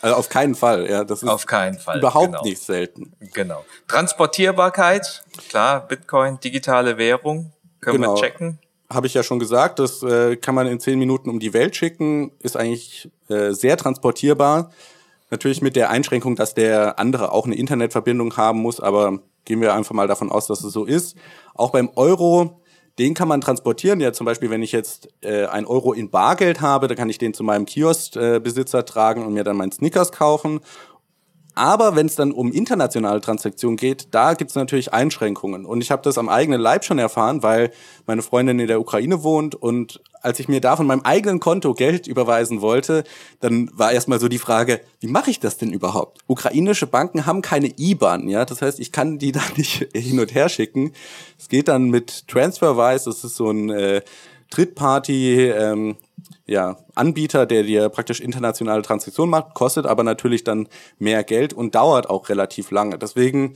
Also auf keinen Fall, ja. Das ist auf keinen Fall. Überhaupt genau. nicht selten. Genau. Transportierbarkeit, klar, Bitcoin, digitale Währung, können genau. wir checken. habe ich ja schon gesagt, das äh, kann man in zehn Minuten um die Welt schicken, ist eigentlich äh, sehr transportierbar. Natürlich mit der Einschränkung, dass der andere auch eine Internetverbindung haben muss, aber gehen wir einfach mal davon aus, dass es so ist. Auch beim Euro, den kann man transportieren. Ja, zum Beispiel, wenn ich jetzt äh, ein Euro in Bargeld habe, dann kann ich den zu meinem Kioskbesitzer äh, tragen und mir dann meinen Snickers kaufen. Aber wenn es dann um internationale Transaktionen geht, da gibt es natürlich Einschränkungen. Und ich habe das am eigenen Leib schon erfahren, weil meine Freundin in der Ukraine wohnt und als ich mir da von meinem eigenen Konto Geld überweisen wollte, dann war erstmal so die Frage, wie mache ich das denn überhaupt? Ukrainische Banken haben keine IBAN, ja, das heißt, ich kann die da nicht hin und her schicken. Es geht dann mit TransferWise, das ist so ein äh, Drittparty ähm, ja, Anbieter, der dir praktisch internationale Transaktionen macht, kostet aber natürlich dann mehr Geld und dauert auch relativ lange. Deswegen,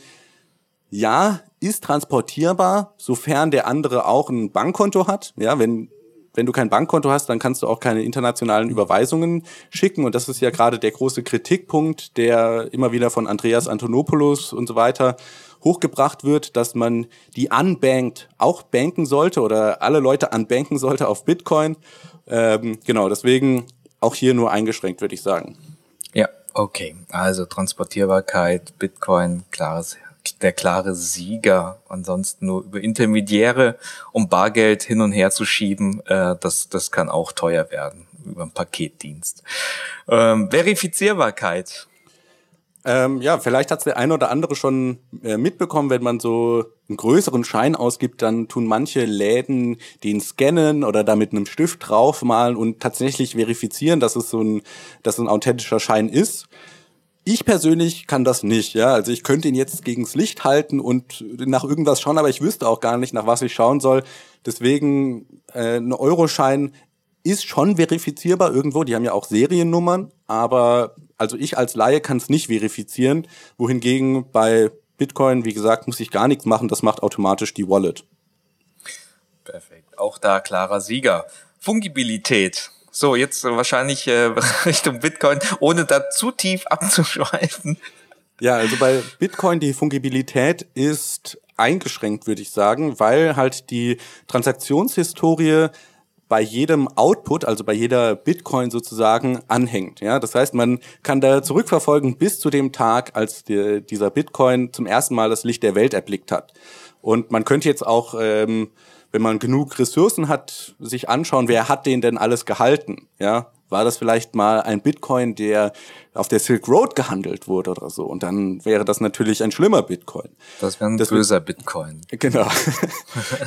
ja, ist transportierbar, sofern der andere auch ein Bankkonto hat. Ja, wenn, wenn du kein Bankkonto hast, dann kannst du auch keine internationalen Überweisungen schicken. Und das ist ja gerade der große Kritikpunkt, der immer wieder von Andreas Antonopoulos und so weiter hochgebracht wird, dass man die unbanked auch banken sollte oder alle Leute unbanken sollte auf Bitcoin. Ähm, genau, deswegen auch hier nur eingeschränkt, würde ich sagen. Ja, okay. Also Transportierbarkeit, Bitcoin, klares, der klare Sieger. Ansonsten nur über Intermediäre, um Bargeld hin und her zu schieben, äh, das, das kann auch teuer werden über einen Paketdienst. Ähm, Verifizierbarkeit ähm, ja, vielleicht hat es der eine oder andere schon äh, mitbekommen, wenn man so einen größeren Schein ausgibt, dann tun manche Läden den scannen oder da mit einem Stift draufmalen und tatsächlich verifizieren, dass es so ein, dass ein authentischer Schein ist. Ich persönlich kann das nicht, ja. Also ich könnte ihn jetzt gegens Licht halten und nach irgendwas schauen, aber ich wüsste auch gar nicht, nach was ich schauen soll. Deswegen äh, ein Euroschein ist schon verifizierbar irgendwo. Die haben ja auch Seriennummern, aber also ich als Laie kann es nicht verifizieren, wohingegen bei Bitcoin, wie gesagt, muss ich gar nichts machen, das macht automatisch die Wallet. Perfekt. Auch da klarer Sieger. Fungibilität. So, jetzt wahrscheinlich äh, Richtung Bitcoin, ohne da zu tief abzuschweifen. Ja, also bei Bitcoin die Fungibilität ist eingeschränkt, würde ich sagen, weil halt die Transaktionshistorie bei jedem Output, also bei jeder Bitcoin sozusagen anhängt. Ja, das heißt, man kann da zurückverfolgen bis zu dem Tag, als die, dieser Bitcoin zum ersten Mal das Licht der Welt erblickt hat. Und man könnte jetzt auch, ähm, wenn man genug Ressourcen hat, sich anschauen, wer hat den denn alles gehalten? Ja, war das vielleicht mal ein Bitcoin, der auf der Silk Road gehandelt wurde oder so. Und dann wäre das natürlich ein schlimmer Bitcoin. Das wäre ein Deswegen, böser Bitcoin. Genau.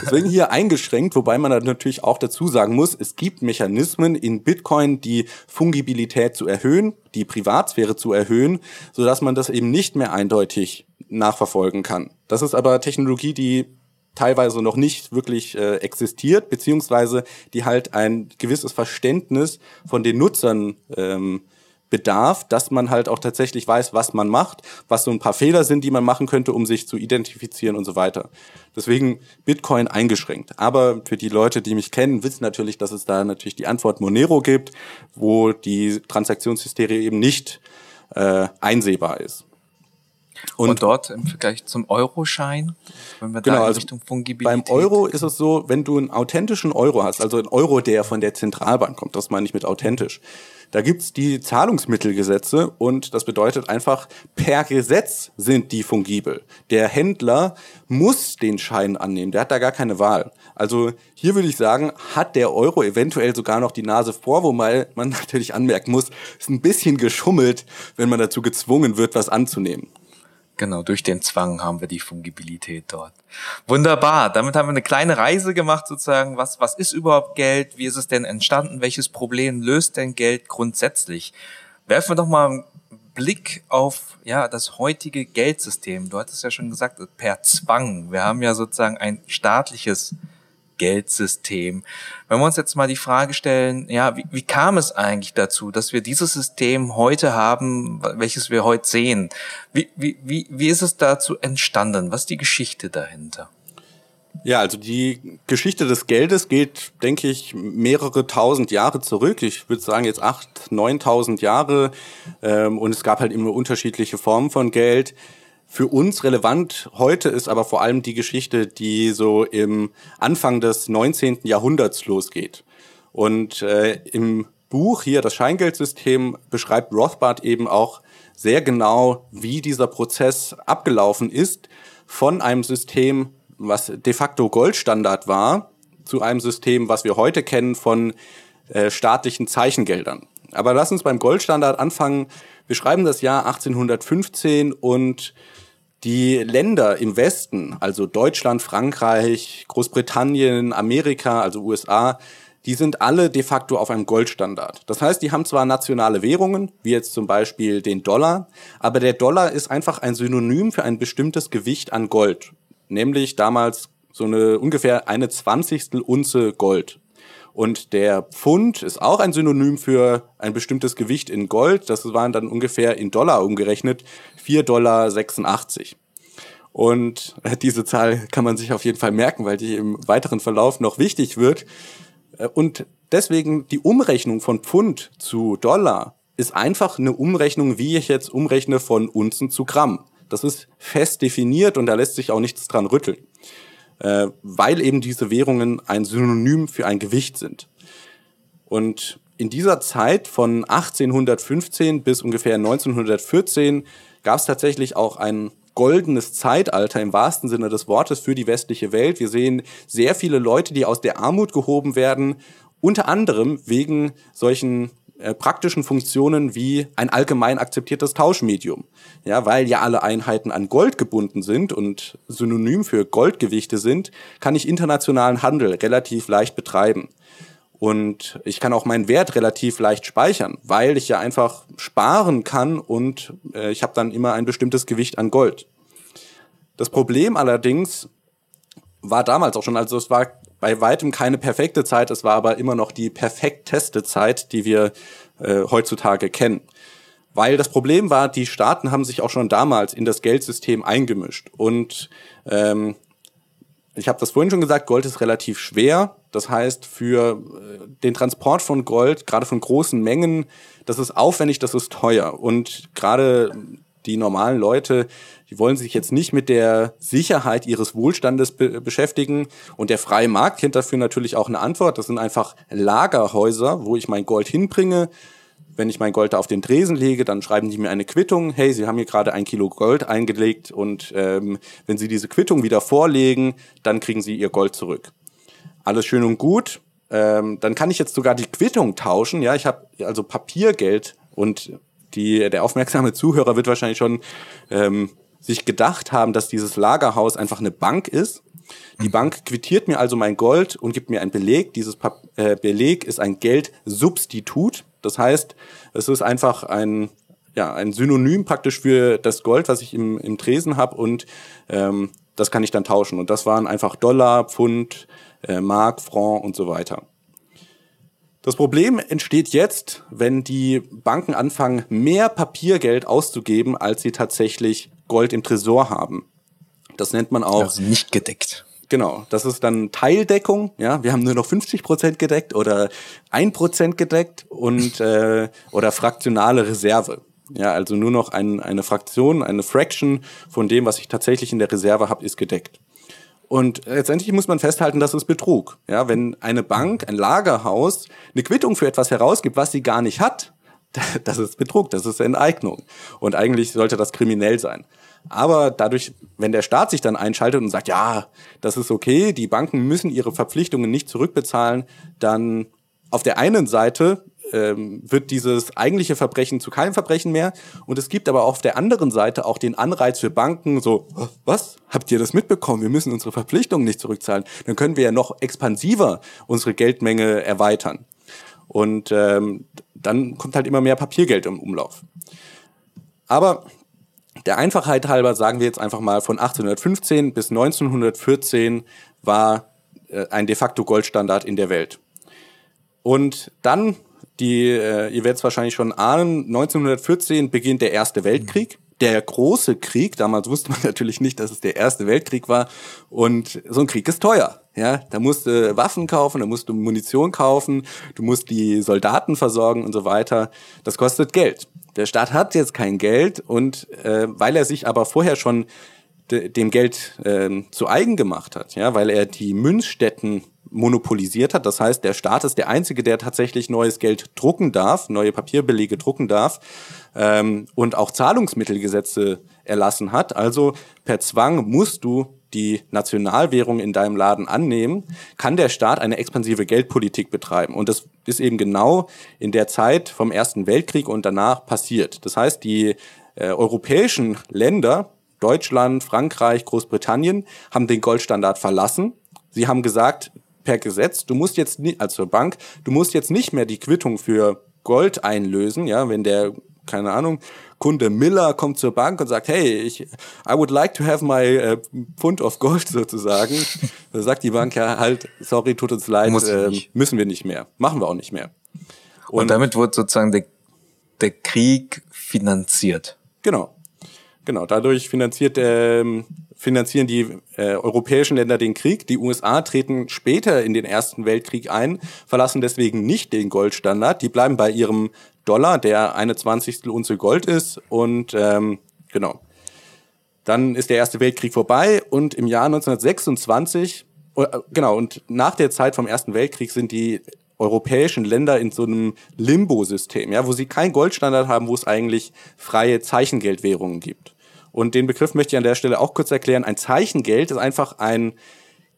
Deswegen hier eingeschränkt, wobei man dann natürlich auch dazu sagen muss, es gibt Mechanismen in Bitcoin, die Fungibilität zu erhöhen, die Privatsphäre zu erhöhen, sodass man das eben nicht mehr eindeutig nachverfolgen kann. Das ist aber Technologie, die teilweise noch nicht wirklich äh, existiert, beziehungsweise die halt ein gewisses Verständnis von den Nutzern ähm, bedarf, dass man halt auch tatsächlich weiß, was man macht, was so ein paar Fehler sind, die man machen könnte, um sich zu identifizieren und so weiter. Deswegen Bitcoin eingeschränkt. Aber für die Leute, die mich kennen, wissen natürlich, dass es da natürlich die Antwort Monero gibt, wo die Transaktionshysterie eben nicht äh, einsehbar ist. Und, und, dort im Vergleich zum Euroschein, wenn wir genau, da in also Richtung Fungibilität... Beim Euro ist es so, wenn du einen authentischen Euro hast, also ein Euro, der von der Zentralbank kommt, das meine ich mit authentisch, da gibt's die Zahlungsmittelgesetze und das bedeutet einfach, per Gesetz sind die fungibel. Der Händler muss den Schein annehmen, der hat da gar keine Wahl. Also hier würde ich sagen, hat der Euro eventuell sogar noch die Nase vor, wo man natürlich anmerken muss, ist ein bisschen geschummelt, wenn man dazu gezwungen wird, was anzunehmen. Genau, durch den Zwang haben wir die Fungibilität dort. Wunderbar. Damit haben wir eine kleine Reise gemacht, sozusagen. Was, was ist überhaupt Geld? Wie ist es denn entstanden? Welches Problem löst denn Geld grundsätzlich? Werfen wir doch mal einen Blick auf, ja, das heutige Geldsystem. Du hattest ja schon gesagt, per Zwang. Wir haben ja sozusagen ein staatliches Geldsystem. Wenn wir uns jetzt mal die Frage stellen, ja, wie, wie kam es eigentlich dazu, dass wir dieses System heute haben, welches wir heute sehen? Wie, wie, wie, wie ist es dazu entstanden? Was ist die Geschichte dahinter? Ja, also die Geschichte des Geldes geht, denke ich, mehrere tausend Jahre zurück. Ich würde sagen jetzt acht, neuntausend Jahre. Ähm, und es gab halt immer unterschiedliche Formen von Geld. Für uns relevant heute ist aber vor allem die Geschichte, die so im Anfang des 19. Jahrhunderts losgeht. Und äh, im Buch hier, das Scheingeldsystem, beschreibt Rothbard eben auch sehr genau, wie dieser Prozess abgelaufen ist von einem System, was de facto Goldstandard war, zu einem System, was wir heute kennen von äh, staatlichen Zeichengeldern. Aber lass uns beim Goldstandard anfangen. Wir schreiben das Jahr 1815 und die Länder im Westen, also Deutschland, Frankreich, Großbritannien, Amerika, also USA, die sind alle de facto auf einem Goldstandard. Das heißt, die haben zwar nationale Währungen, wie jetzt zum Beispiel den Dollar, aber der Dollar ist einfach ein Synonym für ein bestimmtes Gewicht an Gold. Nämlich damals so eine ungefähr eine Zwanzigstel Unze Gold. Und der Pfund ist auch ein Synonym für ein bestimmtes Gewicht in Gold. Das waren dann ungefähr in Dollar umgerechnet 4,86 Dollar. Und diese Zahl kann man sich auf jeden Fall merken, weil die im weiteren Verlauf noch wichtig wird. Und deswegen die Umrechnung von Pfund zu Dollar ist einfach eine Umrechnung, wie ich jetzt umrechne von Unzen zu Gramm. Das ist fest definiert und da lässt sich auch nichts dran rütteln äh, weil eben diese Währungen ein Synonym für ein Gewicht sind. Und in dieser Zeit von 1815 bis ungefähr 1914 gab es tatsächlich auch ein goldenes Zeitalter im wahrsten Sinne des Wortes für die westliche Welt. Wir sehen sehr viele Leute, die aus der Armut gehoben werden, unter anderem wegen solchen äh, praktischen Funktionen wie ein allgemein akzeptiertes Tauschmedium. Ja, weil ja alle Einheiten an Gold gebunden sind und synonym für Goldgewichte sind, kann ich internationalen Handel relativ leicht betreiben. Und ich kann auch meinen Wert relativ leicht speichern, weil ich ja einfach sparen kann und äh, ich habe dann immer ein bestimmtes Gewicht an Gold. Das Problem allerdings war damals auch schon, also es war bei weitem keine perfekte Zeit, es war aber immer noch die perfekteste Zeit, die wir äh, heutzutage kennen. Weil das Problem war, die Staaten haben sich auch schon damals in das Geldsystem eingemischt. Und ähm, ich habe das vorhin schon gesagt, Gold ist relativ schwer. Das heißt, für äh, den Transport von Gold, gerade von großen Mengen, das ist aufwendig, das ist teuer. Und gerade die normalen Leute, die wollen sich jetzt nicht mit der Sicherheit ihres Wohlstandes be beschäftigen. Und der freie Markt kennt dafür natürlich auch eine Antwort. Das sind einfach Lagerhäuser, wo ich mein Gold hinbringe. Wenn ich mein Gold da auf den Tresen lege, dann schreiben die mir eine Quittung. Hey, Sie haben hier gerade ein Kilo Gold eingelegt und ähm, wenn Sie diese Quittung wieder vorlegen, dann kriegen Sie Ihr Gold zurück. Alles schön und gut. Ähm, dann kann ich jetzt sogar die Quittung tauschen. Ja, ich habe also Papiergeld und die, der aufmerksame Zuhörer wird wahrscheinlich schon ähm, sich gedacht haben, dass dieses Lagerhaus einfach eine Bank ist. Die mhm. Bank quittiert mir also mein Gold und gibt mir einen Beleg. Dieses Pap äh, Beleg ist ein Geldsubstitut. Das heißt, es ist einfach ein, ja, ein Synonym praktisch für das Gold, was ich im, im Tresen habe und ähm, das kann ich dann tauschen. Und das waren einfach Dollar, Pfund, äh, Mark, Franc und so weiter. Das Problem entsteht jetzt, wenn die Banken anfangen, mehr Papiergeld auszugeben, als sie tatsächlich Gold im Tresor haben. Das nennt man auch. Also nicht gedeckt. Genau, das ist dann Teildeckung. Ja, wir haben nur noch 50 Prozent gedeckt oder ein Prozent gedeckt und äh, oder fraktionale Reserve. Ja, also nur noch ein, eine Fraktion, eine Fraction von dem, was ich tatsächlich in der Reserve habe, ist gedeckt. Und letztendlich muss man festhalten, das ist Betrug. Ja, wenn eine Bank, ein Lagerhaus eine Quittung für etwas herausgibt, was sie gar nicht hat, das ist Betrug, das ist Enteignung. Und eigentlich sollte das kriminell sein. Aber dadurch, wenn der Staat sich dann einschaltet und sagt, ja, das ist okay, die Banken müssen ihre Verpflichtungen nicht zurückbezahlen, dann auf der einen Seite ähm, wird dieses eigentliche Verbrechen zu keinem Verbrechen mehr. Und es gibt aber auf der anderen Seite auch den Anreiz für Banken, so, was? Habt ihr das mitbekommen? Wir müssen unsere Verpflichtungen nicht zurückzahlen. Dann können wir ja noch expansiver unsere Geldmenge erweitern. Und ähm, dann kommt halt immer mehr Papiergeld im Umlauf. Aber der Einfachheit halber sagen wir jetzt einfach mal, von 1815 bis 1914 war äh, ein de facto Goldstandard in der Welt. Und dann die, äh, ihr werdet es wahrscheinlich schon ahnen, 1914 beginnt der Erste Weltkrieg. der große Krieg, damals wusste man natürlich nicht, dass es der erste Weltkrieg war und so ein Krieg ist teuer. Ja, da musst du Waffen kaufen, da musst du Munition kaufen, du musst die Soldaten versorgen und so weiter. Das kostet Geld. Der Staat hat jetzt kein Geld und äh, weil er sich aber vorher schon de dem Geld äh, zu eigen gemacht hat, ja, weil er die Münzstätten monopolisiert hat. Das heißt, der Staat ist der einzige, der tatsächlich neues Geld drucken darf, neue Papierbelege drucken darf ähm, und auch Zahlungsmittelgesetze erlassen hat. Also per Zwang musst du die Nationalwährung in deinem Laden annehmen, kann der Staat eine expansive Geldpolitik betreiben. Und das ist eben genau in der Zeit vom Ersten Weltkrieg und danach passiert. Das heißt, die äh, europäischen Länder, Deutschland, Frankreich, Großbritannien, haben den Goldstandard verlassen. Sie haben gesagt, per Gesetz, du musst jetzt nicht, als Bank, du musst jetzt nicht mehr die Quittung für Gold einlösen, ja, wenn der, keine Ahnung, Kunde Miller kommt zur Bank und sagt, hey, ich, I would like to have my uh, Pfund of Gold sozusagen. da sagt die Bank ja halt, sorry, tut uns leid, äh, müssen wir nicht mehr, machen wir auch nicht mehr. Und, und damit wird sozusagen der, der Krieg finanziert. Genau. Genau, dadurch finanziert, ähm, finanzieren die äh, europäischen Länder den Krieg. Die USA treten später in den Ersten Weltkrieg ein, verlassen deswegen nicht den Goldstandard. Die bleiben bei ihrem Dollar, der eine Zwanzigstel Unze Gold ist. Und ähm, genau. Dann ist der Erste Weltkrieg vorbei und im Jahr 1926, äh, genau, und nach der Zeit vom Ersten Weltkrieg sind die europäischen Länder in so einem Limbo-System, ja, wo sie keinen Goldstandard haben, wo es eigentlich freie Zeichengeldwährungen gibt. Und den Begriff möchte ich an der Stelle auch kurz erklären. Ein Zeichengeld ist einfach ein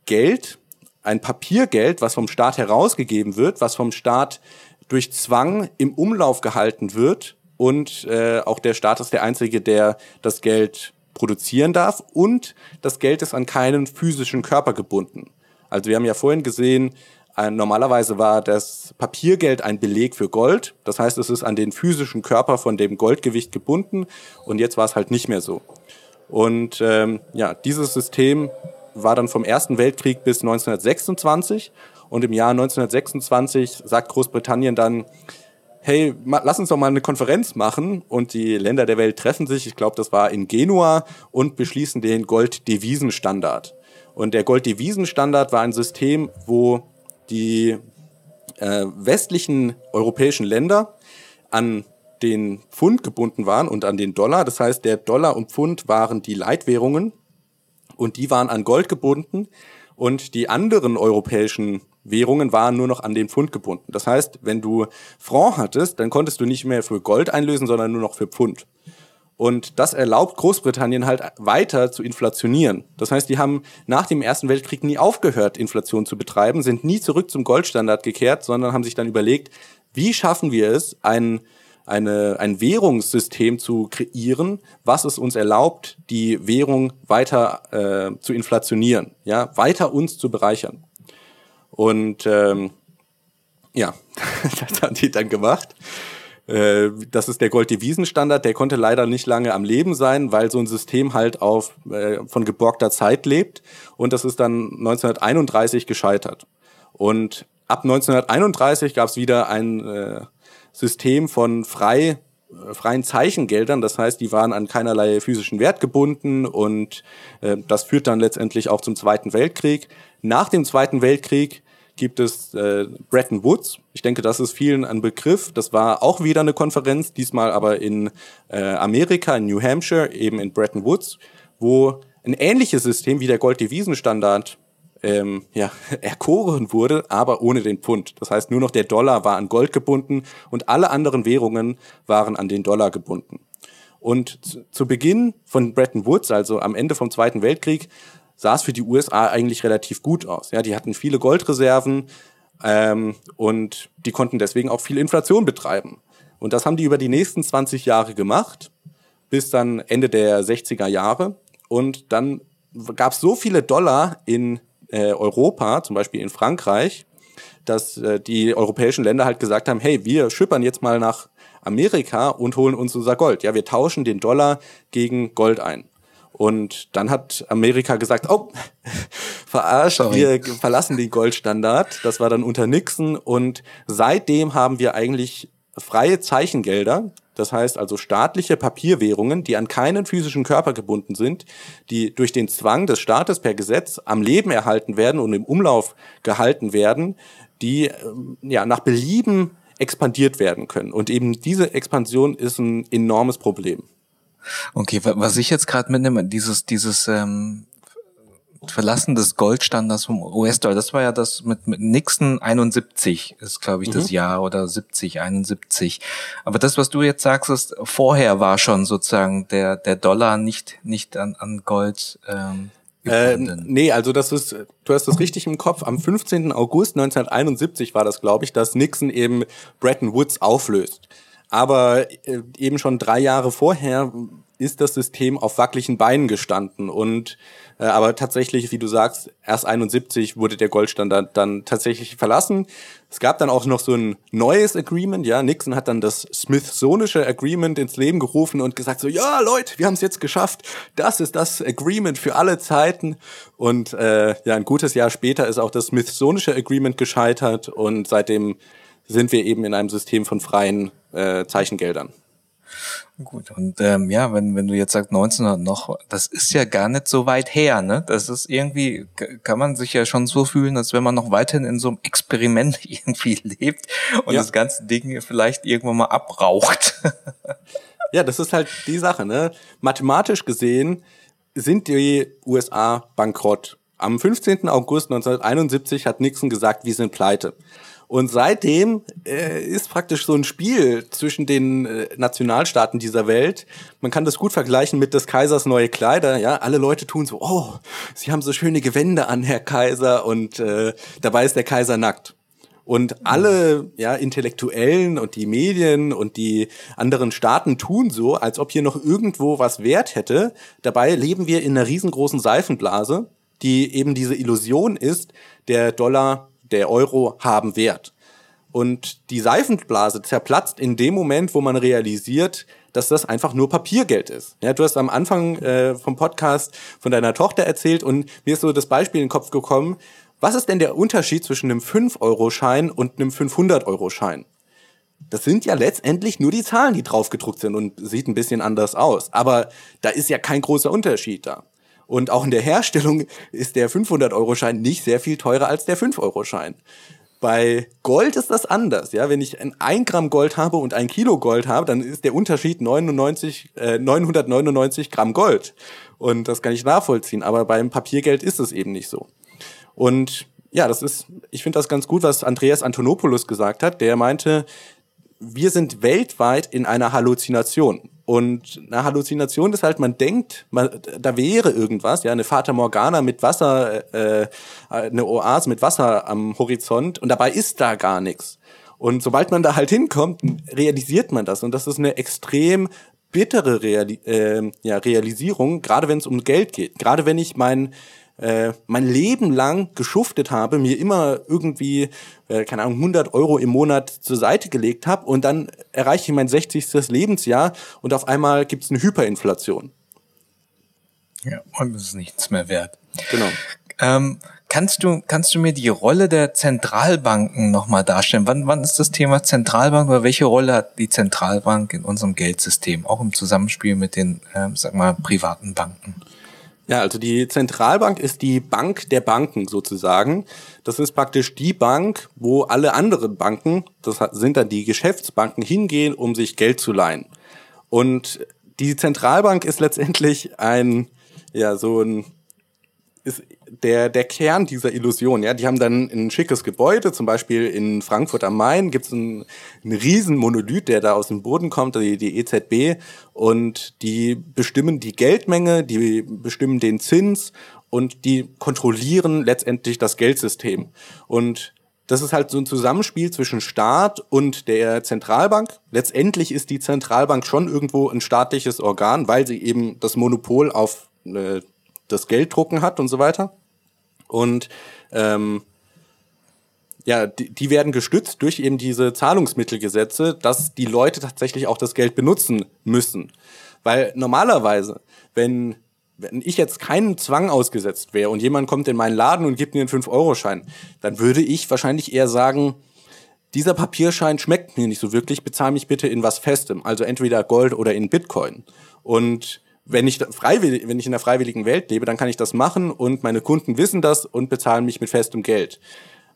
Geld, ein Papiergeld, was vom Staat herausgegeben wird, was vom Staat durch Zwang im Umlauf gehalten wird und äh, auch der Staat ist der einzige, der das Geld produzieren darf und das Geld ist an keinen physischen Körper gebunden. Also wir haben ja vorhin gesehen, Normalerweise war das Papiergeld ein Beleg für Gold. Das heißt, es ist an den physischen Körper von dem Goldgewicht gebunden. Und jetzt war es halt nicht mehr so. Und ähm, ja, dieses System war dann vom Ersten Weltkrieg bis 1926. Und im Jahr 1926 sagt Großbritannien dann, hey, lass uns doch mal eine Konferenz machen und die Länder der Welt treffen sich, ich glaube, das war in Genua, und beschließen den Golddevisenstandard. Und der Golddevisenstandard war ein System, wo die äh, westlichen europäischen Länder an den Pfund gebunden waren und an den Dollar. Das heißt, der Dollar und Pfund waren die Leitwährungen und die waren an Gold gebunden und die anderen europäischen Währungen waren nur noch an den Pfund gebunden. Das heißt, wenn du Franc hattest, dann konntest du nicht mehr für Gold einlösen, sondern nur noch für Pfund. Und das erlaubt Großbritannien halt weiter zu inflationieren. Das heißt, die haben nach dem Ersten Weltkrieg nie aufgehört, Inflation zu betreiben, sind nie zurück zum Goldstandard gekehrt, sondern haben sich dann überlegt, wie schaffen wir es, ein, eine, ein Währungssystem zu kreieren, was es uns erlaubt, die Währung weiter äh, zu inflationieren, ja, weiter uns zu bereichern. Und ähm, ja, das haben die dann gemacht. Äh, das ist der Golddevisenstandard, der konnte leider nicht lange am Leben sein, weil so ein System halt auf, äh, von geborgter Zeit lebt. Und das ist dann 1931 gescheitert. Und ab 1931 gab es wieder ein äh, System von frei äh, freien Zeichengeldern, das heißt, die waren an keinerlei physischen Wert gebunden und äh, das führt dann letztendlich auch zum Zweiten Weltkrieg. Nach dem Zweiten Weltkrieg gibt es äh, Bretton Woods. Ich denke, das ist vielen ein Begriff. Das war auch wieder eine Konferenz, diesmal aber in äh, Amerika, in New Hampshire, eben in Bretton Woods, wo ein ähnliches System wie der Golddevisenstandard ähm, ja, erkoren wurde, aber ohne den Pfund. Das heißt, nur noch der Dollar war an Gold gebunden und alle anderen Währungen waren an den Dollar gebunden. Und zu, zu Beginn von Bretton Woods, also am Ende vom Zweiten Weltkrieg, sah es für die USA eigentlich relativ gut aus. Ja, die hatten viele Goldreserven ähm, und die konnten deswegen auch viel Inflation betreiben. Und das haben die über die nächsten 20 Jahre gemacht, bis dann Ende der 60er Jahre. Und dann gab es so viele Dollar in äh, Europa, zum Beispiel in Frankreich, dass äh, die europäischen Länder halt gesagt haben, hey, wir schippern jetzt mal nach Amerika und holen uns unser Gold. Ja, wir tauschen den Dollar gegen Gold ein. Und dann hat Amerika gesagt, oh, verarscht, Sorry. wir verlassen den Goldstandard. Das war dann unter Nixon. Und seitdem haben wir eigentlich freie Zeichengelder, Das heißt also staatliche Papierwährungen, die an keinen physischen Körper gebunden sind, die durch den Zwang des Staates per Gesetz am Leben erhalten werden und im Umlauf gehalten werden, die ähm, ja nach Belieben expandiert werden können. Und eben diese Expansion ist ein enormes Problem. Okay, was ich jetzt gerade mitnehme, dieses, dieses ähm, Verlassen des Goldstandards vom US-Dollar, das war ja das mit, mit Nixon 71 ist, glaube ich, das mhm. Jahr oder 70, 71. Aber das, was du jetzt sagst, ist, vorher war schon sozusagen der, der Dollar nicht, nicht an, an Gold ähm, äh, nee, also das ist, du hast das richtig im Kopf. Am 15. August 1971 war das, glaube ich, dass Nixon eben Bretton Woods auflöst. Aber äh, eben schon drei Jahre vorher ist das System auf wackeligen Beinen gestanden. Und äh, aber tatsächlich, wie du sagst, erst 71 wurde der Goldstandard dann tatsächlich verlassen. Es gab dann auch noch so ein neues Agreement. Ja, Nixon hat dann das Smithsonische Agreement ins Leben gerufen und gesagt so, ja Leute, wir haben es jetzt geschafft. Das ist das Agreement für alle Zeiten. Und äh, ja, ein gutes Jahr später ist auch das Smithsonische Agreement gescheitert und seitdem sind wir eben in einem System von freien äh, Zeichengeldern. Gut, und ähm, ja, wenn, wenn du jetzt sagst 1900 noch, das ist ja gar nicht so weit her, ne? Das ist irgendwie, kann man sich ja schon so fühlen, als wenn man noch weiterhin in so einem Experiment irgendwie lebt und ja. das ganze Ding vielleicht irgendwann mal abraucht. ja, das ist halt die Sache, ne? Mathematisch gesehen sind die USA bankrott. Am 15. August 1971 hat Nixon gesagt, wir sind pleite. Und seitdem äh, ist praktisch so ein Spiel zwischen den äh, Nationalstaaten dieser Welt. Man kann das gut vergleichen mit des Kaisers neue Kleider. Ja, alle Leute tun so, oh, sie haben so schöne Gewände an, Herr Kaiser, und äh, dabei ist der Kaiser nackt. Und alle ja, Intellektuellen und die Medien und die anderen Staaten tun so, als ob hier noch irgendwo was Wert hätte. Dabei leben wir in einer riesengroßen Seifenblase, die eben diese Illusion ist, der Dollar der Euro haben Wert. Und die Seifenblase zerplatzt in dem Moment, wo man realisiert, dass das einfach nur Papiergeld ist. Ja, du hast am Anfang äh, vom Podcast von deiner Tochter erzählt und mir ist so das Beispiel in den Kopf gekommen. Was ist denn der Unterschied zwischen einem 5-Euro-Schein und einem 500-Euro-Schein? Das sind ja letztendlich nur die Zahlen, die draufgedruckt sind und sieht ein bisschen anders aus. Aber da ist ja kein großer Unterschied da. Und auch in der Herstellung ist der 500-Euro-Schein nicht sehr viel teurer als der 5-Euro-Schein. Bei Gold ist das anders. Ja, wenn ich ein 1 Gramm Gold habe und ein Kilo Gold habe, dann ist der Unterschied 99, äh, 999 Gramm Gold. Und das kann ich nachvollziehen. Aber beim Papiergeld ist es eben nicht so. Und ja, das ist, ich finde das ganz gut, was Andreas Antonopoulos gesagt hat. Der meinte, wir sind weltweit in einer Halluzination. Und eine Halluzination ist halt, man denkt, man, da wäre irgendwas, ja, eine Fata Morgana mit Wasser, äh, eine Oase mit Wasser am Horizont und dabei ist da gar nichts. Und sobald man da halt hinkommt, realisiert man das. Und das ist eine extrem bittere Reali äh, ja, Realisierung, gerade wenn es um Geld geht. Gerade wenn ich mein äh, mein Leben lang geschuftet habe, mir immer irgendwie, äh, keine Ahnung, 100 Euro im Monat zur Seite gelegt habe und dann erreiche ich mein 60. Lebensjahr und auf einmal gibt es eine Hyperinflation. Ja, und es ist nichts mehr wert. Genau. Ähm, kannst du, kannst du mir die Rolle der Zentralbanken nochmal darstellen? Wann, wann ist das Thema Zentralbank oder welche Rolle hat die Zentralbank in unserem Geldsystem, auch im Zusammenspiel mit den, äh, sag mal, privaten Banken? Ja, also die Zentralbank ist die Bank der Banken sozusagen. Das ist praktisch die Bank, wo alle anderen Banken, das sind dann die Geschäftsbanken, hingehen, um sich Geld zu leihen. Und die Zentralbank ist letztendlich ein, ja, so ein ist der, der Kern dieser Illusion. Ja, die haben dann ein schickes Gebäude, zum Beispiel in Frankfurt am Main gibt es einen, einen riesen Monolith, der da aus dem Boden kommt, die, die EZB, und die bestimmen die Geldmenge, die bestimmen den Zins und die kontrollieren letztendlich das Geldsystem. Und das ist halt so ein Zusammenspiel zwischen Staat und der Zentralbank. Letztendlich ist die Zentralbank schon irgendwo ein staatliches Organ, weil sie eben das Monopol auf äh, das Gelddrucken hat und so weiter. Und ähm, ja, die, die werden gestützt durch eben diese Zahlungsmittelgesetze, dass die Leute tatsächlich auch das Geld benutzen müssen. Weil normalerweise, wenn, wenn ich jetzt keinen Zwang ausgesetzt wäre und jemand kommt in meinen Laden und gibt mir einen 5-Euro-Schein, dann würde ich wahrscheinlich eher sagen, dieser Papierschein schmeckt mir nicht so wirklich, bezahl mich bitte in was Festem, also entweder Gold oder in Bitcoin. Und wenn ich freiwillig, wenn ich in der freiwilligen Welt lebe, dann kann ich das machen und meine Kunden wissen das und bezahlen mich mit festem Geld.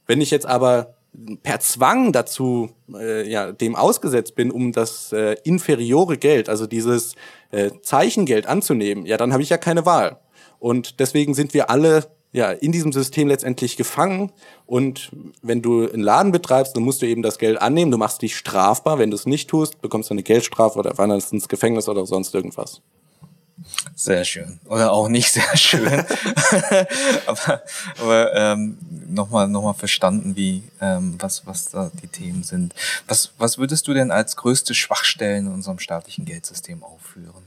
Wenn ich jetzt aber per Zwang dazu äh, ja dem ausgesetzt bin, um das äh, inferiore Geld, also dieses äh, Zeichengeld anzunehmen, ja, dann habe ich ja keine Wahl. Und deswegen sind wir alle ja in diesem System letztendlich gefangen. Und wenn du einen Laden betreibst, dann musst du eben das Geld annehmen. Du machst dich strafbar. Wenn du es nicht tust, bekommst du eine Geldstrafe oder wanderst ins Gefängnis oder sonst irgendwas. Sehr schön. Oder auch nicht sehr schön. aber aber ähm, nochmal noch mal verstanden, wie ähm, was, was da die Themen sind. Was, was würdest du denn als größte Schwachstellen in unserem staatlichen Geldsystem aufführen?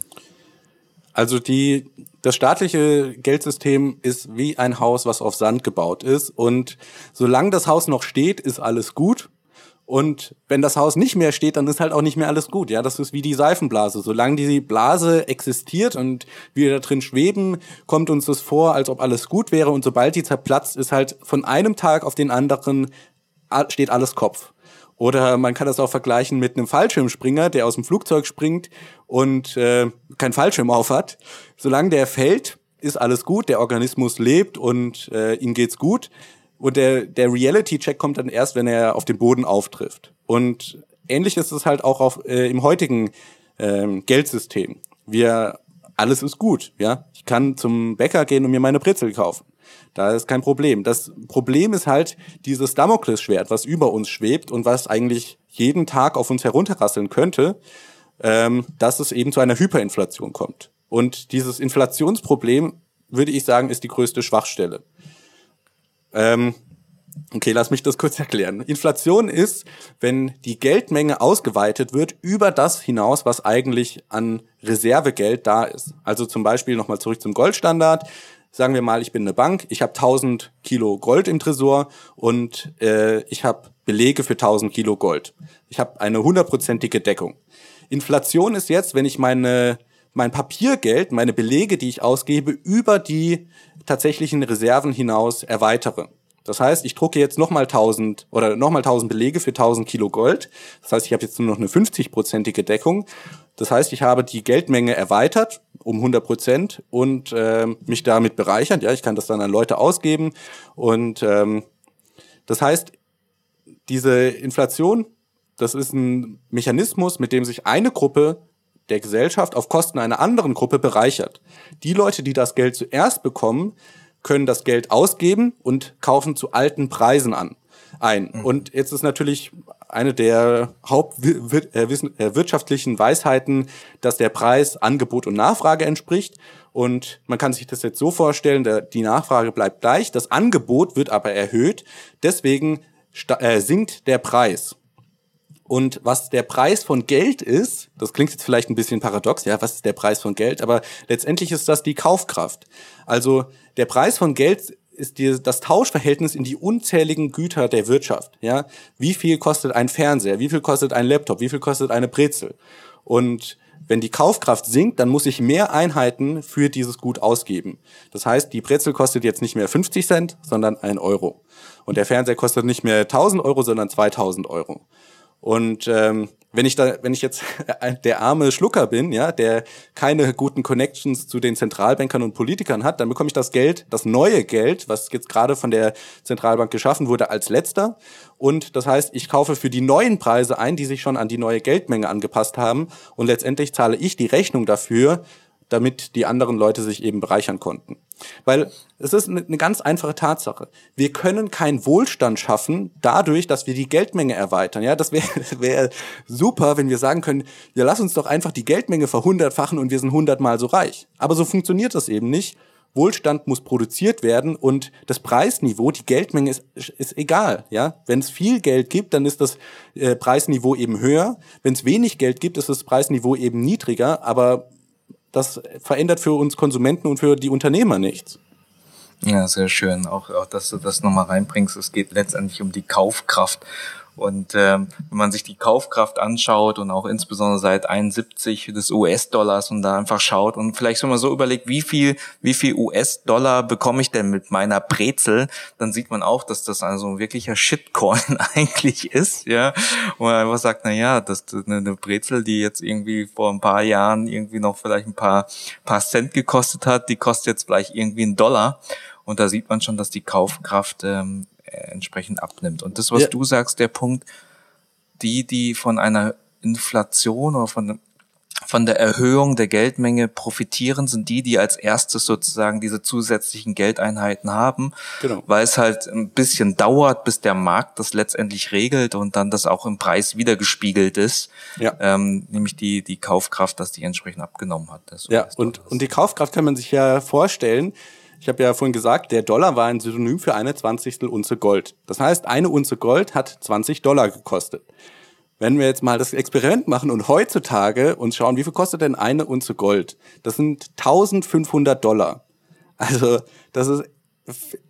Also die, das staatliche Geldsystem ist wie ein Haus, was auf Sand gebaut ist. Und solange das Haus noch steht, ist alles gut. Und wenn das Haus nicht mehr steht, dann ist halt auch nicht mehr alles gut. Ja, das ist wie die Seifenblase. Solange die Blase existiert und wir da drin schweben, kommt uns das vor, als ob alles gut wäre. Und sobald die zerplatzt, ist halt von einem Tag auf den anderen steht alles Kopf. Oder man kann das auch vergleichen mit einem Fallschirmspringer, der aus dem Flugzeug springt und äh, kein Fallschirm auf hat. Solange der fällt, ist alles gut, der Organismus lebt und äh, ihm geht's gut. Und der, der Reality-Check kommt dann erst, wenn er auf den Boden auftrifft. Und ähnlich ist es halt auch auf, äh, im heutigen ähm, Geldsystem. Wir, alles ist gut, ja. Ich kann zum Bäcker gehen und mir meine Brezel kaufen. Da ist kein Problem. Das Problem ist halt dieses Damoklesschwert, was über uns schwebt und was eigentlich jeden Tag auf uns herunterrasseln könnte, ähm, dass es eben zu einer Hyperinflation kommt. Und dieses Inflationsproblem, würde ich sagen, ist die größte Schwachstelle. Ähm, okay, lass mich das kurz erklären. Inflation ist, wenn die Geldmenge ausgeweitet wird über das hinaus, was eigentlich an Reservegeld da ist. Also zum Beispiel nochmal zurück zum Goldstandard. Sagen wir mal, ich bin eine Bank, ich habe 1000 Kilo Gold im Tresor und äh, ich habe Belege für 1000 Kilo Gold. Ich habe eine hundertprozentige Deckung. Inflation ist jetzt, wenn ich meine mein Papiergeld, meine Belege, die ich ausgebe, über die tatsächlichen Reserven hinaus erweitere. Das heißt, ich drucke jetzt nochmal 1000 oder nochmal 1000 Belege für 1000 Kilo Gold. Das heißt, ich habe jetzt nur noch eine 50-prozentige Deckung. Das heißt, ich habe die Geldmenge erweitert um 100 Prozent und äh, mich damit bereichert. Ja, ich kann das dann an Leute ausgeben. Und ähm, das heißt, diese Inflation, das ist ein Mechanismus, mit dem sich eine Gruppe der Gesellschaft auf Kosten einer anderen Gruppe bereichert. Die Leute, die das Geld zuerst bekommen, können das Geld ausgeben und kaufen zu alten Preisen an ein. Mhm. Und jetzt ist natürlich eine der hauptwirtschaftlichen äh, äh, Weisheiten, dass der Preis Angebot und Nachfrage entspricht. Und man kann sich das jetzt so vorstellen, die Nachfrage bleibt gleich, das Angebot wird aber erhöht. Deswegen äh, sinkt der Preis. Und was der Preis von Geld ist, das klingt jetzt vielleicht ein bisschen paradox, ja, was ist der Preis von Geld? Aber letztendlich ist das die Kaufkraft. Also der Preis von Geld ist die, das Tauschverhältnis in die unzähligen Güter der Wirtschaft. Ja, wie viel kostet ein Fernseher? Wie viel kostet ein Laptop? Wie viel kostet eine Brezel? Und wenn die Kaufkraft sinkt, dann muss ich mehr Einheiten für dieses Gut ausgeben. Das heißt, die Brezel kostet jetzt nicht mehr 50 Cent, sondern ein Euro. Und der Fernseher kostet nicht mehr 1000 Euro, sondern 2000 Euro. Und ähm, wenn ich da, wenn ich jetzt der arme Schlucker bin, ja, der keine guten Connections zu den Zentralbankern und Politikern hat, dann bekomme ich das Geld, das neue Geld, was jetzt gerade von der Zentralbank geschaffen wurde, als letzter. Und das heißt, ich kaufe für die neuen Preise ein, die sich schon an die neue Geldmenge angepasst haben. Und letztendlich zahle ich die Rechnung dafür, damit die anderen Leute sich eben bereichern konnten. Weil es ist eine ganz einfache Tatsache. Wir können keinen Wohlstand schaffen dadurch, dass wir die Geldmenge erweitern. Ja, das wäre wär super, wenn wir sagen können, ja, lass uns doch einfach die Geldmenge verhundertfachen und wir sind hundertmal so reich. Aber so funktioniert das eben nicht. Wohlstand muss produziert werden und das Preisniveau, die Geldmenge ist, ist egal. Ja, wenn es viel Geld gibt, dann ist das äh, Preisniveau eben höher. Wenn es wenig Geld gibt, ist das Preisniveau eben niedriger. Aber das verändert für uns Konsumenten und für die Unternehmer nichts. Ja, sehr schön. Auch, auch dass du das nochmal reinbringst. Es geht letztendlich um die Kaufkraft. Und ähm, wenn man sich die Kaufkraft anschaut und auch insbesondere seit 71 des US-Dollars und da einfach schaut und vielleicht wenn man so überlegt, wie viel, wie viel US-Dollar bekomme ich denn mit meiner Brezel, dann sieht man auch, dass das also ein wirklicher Shitcoin eigentlich ist, ja. Und man einfach sagt, na ja, das ist eine Brezel, die jetzt irgendwie vor ein paar Jahren irgendwie noch vielleicht ein paar, paar Cent gekostet hat, die kostet jetzt vielleicht irgendwie einen Dollar. Und da sieht man schon, dass die Kaufkraft ähm, äh, entsprechend abnimmt. Und das, was ja. du sagst, der Punkt, die, die von einer Inflation oder von, von der Erhöhung der Geldmenge profitieren, sind die, die als erstes sozusagen diese zusätzlichen Geldeinheiten haben, genau. weil es halt ein bisschen dauert, bis der Markt das letztendlich regelt und dann das auch im Preis wiedergespiegelt ist, ja. ähm, nämlich die, die Kaufkraft, dass die entsprechend abgenommen hat. ja, und, und die Kaufkraft kann man sich ja vorstellen, ich habe ja vorhin gesagt, der Dollar war ein Synonym für eine Zwanzigstel Unze Gold. Das heißt, eine Unze Gold hat 20 Dollar gekostet. Wenn wir jetzt mal das Experiment machen und heutzutage uns schauen, wie viel kostet denn eine Unze Gold? Das sind 1500 Dollar. Also, das ist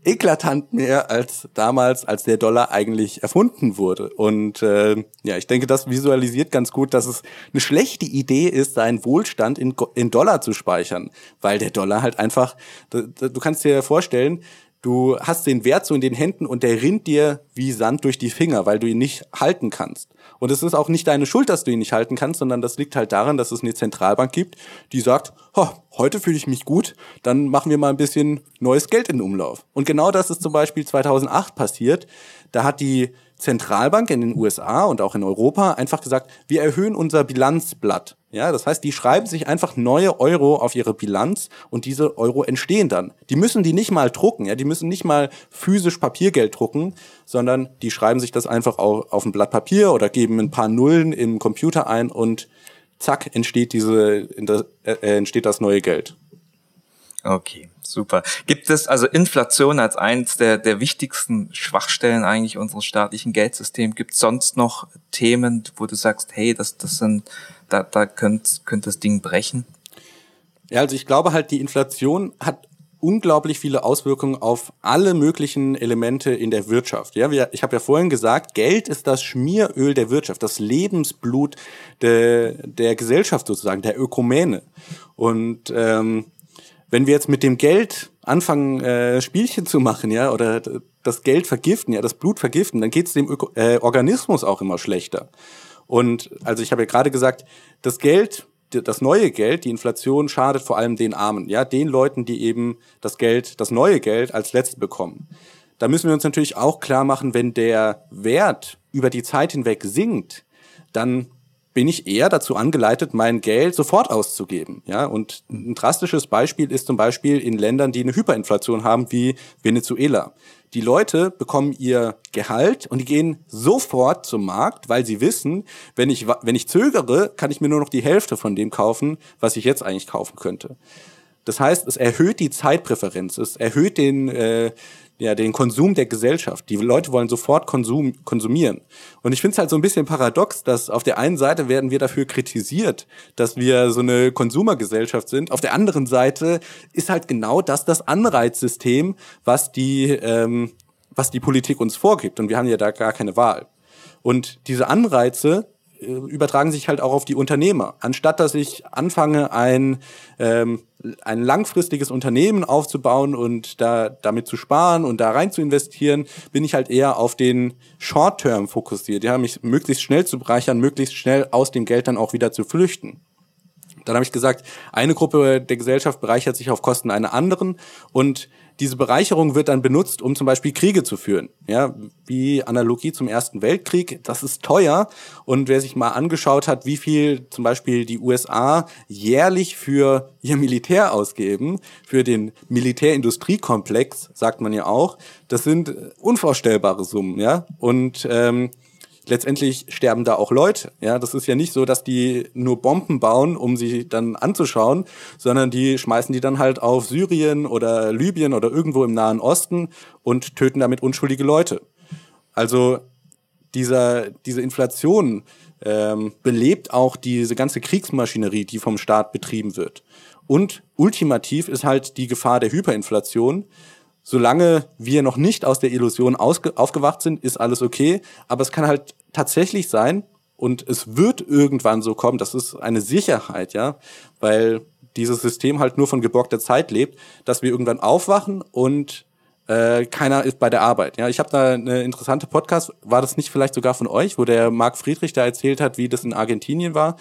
eklatant mehr als damals, als der Dollar eigentlich erfunden wurde. Und äh, ja, ich denke, das visualisiert ganz gut, dass es eine schlechte Idee ist, seinen Wohlstand in, in Dollar zu speichern, weil der Dollar halt einfach, du, du kannst dir vorstellen, du hast den Wert so in den Händen und der rinnt dir wie Sand durch die Finger, weil du ihn nicht halten kannst. Und es ist auch nicht deine Schuld, dass du ihn nicht halten kannst, sondern das liegt halt daran, dass es eine Zentralbank gibt, die sagt, heute fühle ich mich gut, dann machen wir mal ein bisschen neues Geld in den Umlauf. Und genau das ist zum Beispiel 2008 passiert. Da hat die Zentralbank in den USA und auch in Europa einfach gesagt, wir erhöhen unser Bilanzblatt. Ja, das heißt, die schreiben sich einfach neue Euro auf ihre Bilanz und diese Euro entstehen dann. Die müssen die nicht mal drucken, ja, die müssen nicht mal physisch Papiergeld drucken, sondern die schreiben sich das einfach auf, auf ein Blatt Papier oder geben ein paar Nullen im Computer ein und zack entsteht diese äh, entsteht das neue Geld. Okay, super. Gibt es also Inflation als eines der, der wichtigsten Schwachstellen eigentlich unseres staatlichen Geldsystems? Gibt es sonst noch Themen, wo du sagst, hey, das, das sind, da, da könnte, könnte das Ding brechen? Ja, also ich glaube halt, die Inflation hat unglaublich viele Auswirkungen auf alle möglichen Elemente in der Wirtschaft. Ja, wir, ich habe ja vorhin gesagt, Geld ist das Schmieröl der Wirtschaft, das Lebensblut der, der Gesellschaft sozusagen, der Ökumene. Und ähm, wenn wir jetzt mit dem Geld anfangen, äh, Spielchen zu machen, ja, oder das Geld vergiften, ja, das Blut vergiften, dann geht es dem Öko äh, Organismus auch immer schlechter. Und also ich habe ja gerade gesagt, das Geld, das neue Geld, die Inflation schadet vor allem den Armen, ja, den Leuten, die eben das Geld, das neue Geld als letzte bekommen. Da müssen wir uns natürlich auch klar machen, wenn der Wert über die Zeit hinweg sinkt, dann bin ich eher dazu angeleitet, mein Geld sofort auszugeben. Ja, und ein drastisches Beispiel ist zum Beispiel in Ländern, die eine Hyperinflation haben, wie Venezuela. Die Leute bekommen ihr Gehalt und die gehen sofort zum Markt, weil sie wissen, wenn ich, wenn ich zögere, kann ich mir nur noch die Hälfte von dem kaufen, was ich jetzt eigentlich kaufen könnte. Das heißt, es erhöht die Zeitpräferenz, es erhöht den, äh, ja, den Konsum der Gesellschaft. Die Leute wollen sofort Konsum, konsumieren. Und ich finde es halt so ein bisschen paradox, dass auf der einen Seite werden wir dafür kritisiert, dass wir so eine Konsumergesellschaft sind. Auf der anderen Seite ist halt genau das das Anreizsystem, was die, ähm, was die Politik uns vorgibt. Und wir haben ja da gar keine Wahl. Und diese Anreize, übertragen sich halt auch auf die Unternehmer. Anstatt dass ich anfange, ein, ähm, ein langfristiges Unternehmen aufzubauen und da damit zu sparen und da rein zu investieren, bin ich halt eher auf den Short-Term fokussiert. Haben mich möglichst schnell zu bereichern, möglichst schnell aus dem Geld dann auch wieder zu flüchten. Dann habe ich gesagt, eine Gruppe der Gesellschaft bereichert sich auf Kosten einer anderen und diese Bereicherung wird dann benutzt, um zum Beispiel Kriege zu führen. Ja, wie Analogie zum Ersten Weltkrieg. Das ist teuer. Und wer sich mal angeschaut hat, wie viel zum Beispiel die USA jährlich für ihr Militär ausgeben, für den Militärindustriekomplex, sagt man ja auch, das sind unvorstellbare Summen. Ja, und ähm, letztendlich sterben da auch Leute. Ja, das ist ja nicht so, dass die nur Bomben bauen, um sie dann anzuschauen, sondern die schmeißen die dann halt auf Syrien oder Libyen oder irgendwo im Nahen Osten und töten damit unschuldige Leute. Also dieser, diese Inflation ähm, belebt auch diese ganze Kriegsmaschinerie, die vom Staat betrieben wird. Und ultimativ ist halt die Gefahr der Hyperinflation, solange wir noch nicht aus der Illusion aufgewacht sind, ist alles okay. Aber es kann halt tatsächlich sein und es wird irgendwann so kommen, das ist eine Sicherheit, ja, weil dieses System halt nur von geborgter Zeit lebt, dass wir irgendwann aufwachen und äh, keiner ist bei der Arbeit. Ja, ich habe da eine interessante Podcast, war das nicht vielleicht sogar von euch, wo der Marc Friedrich da erzählt hat, wie das in Argentinien war,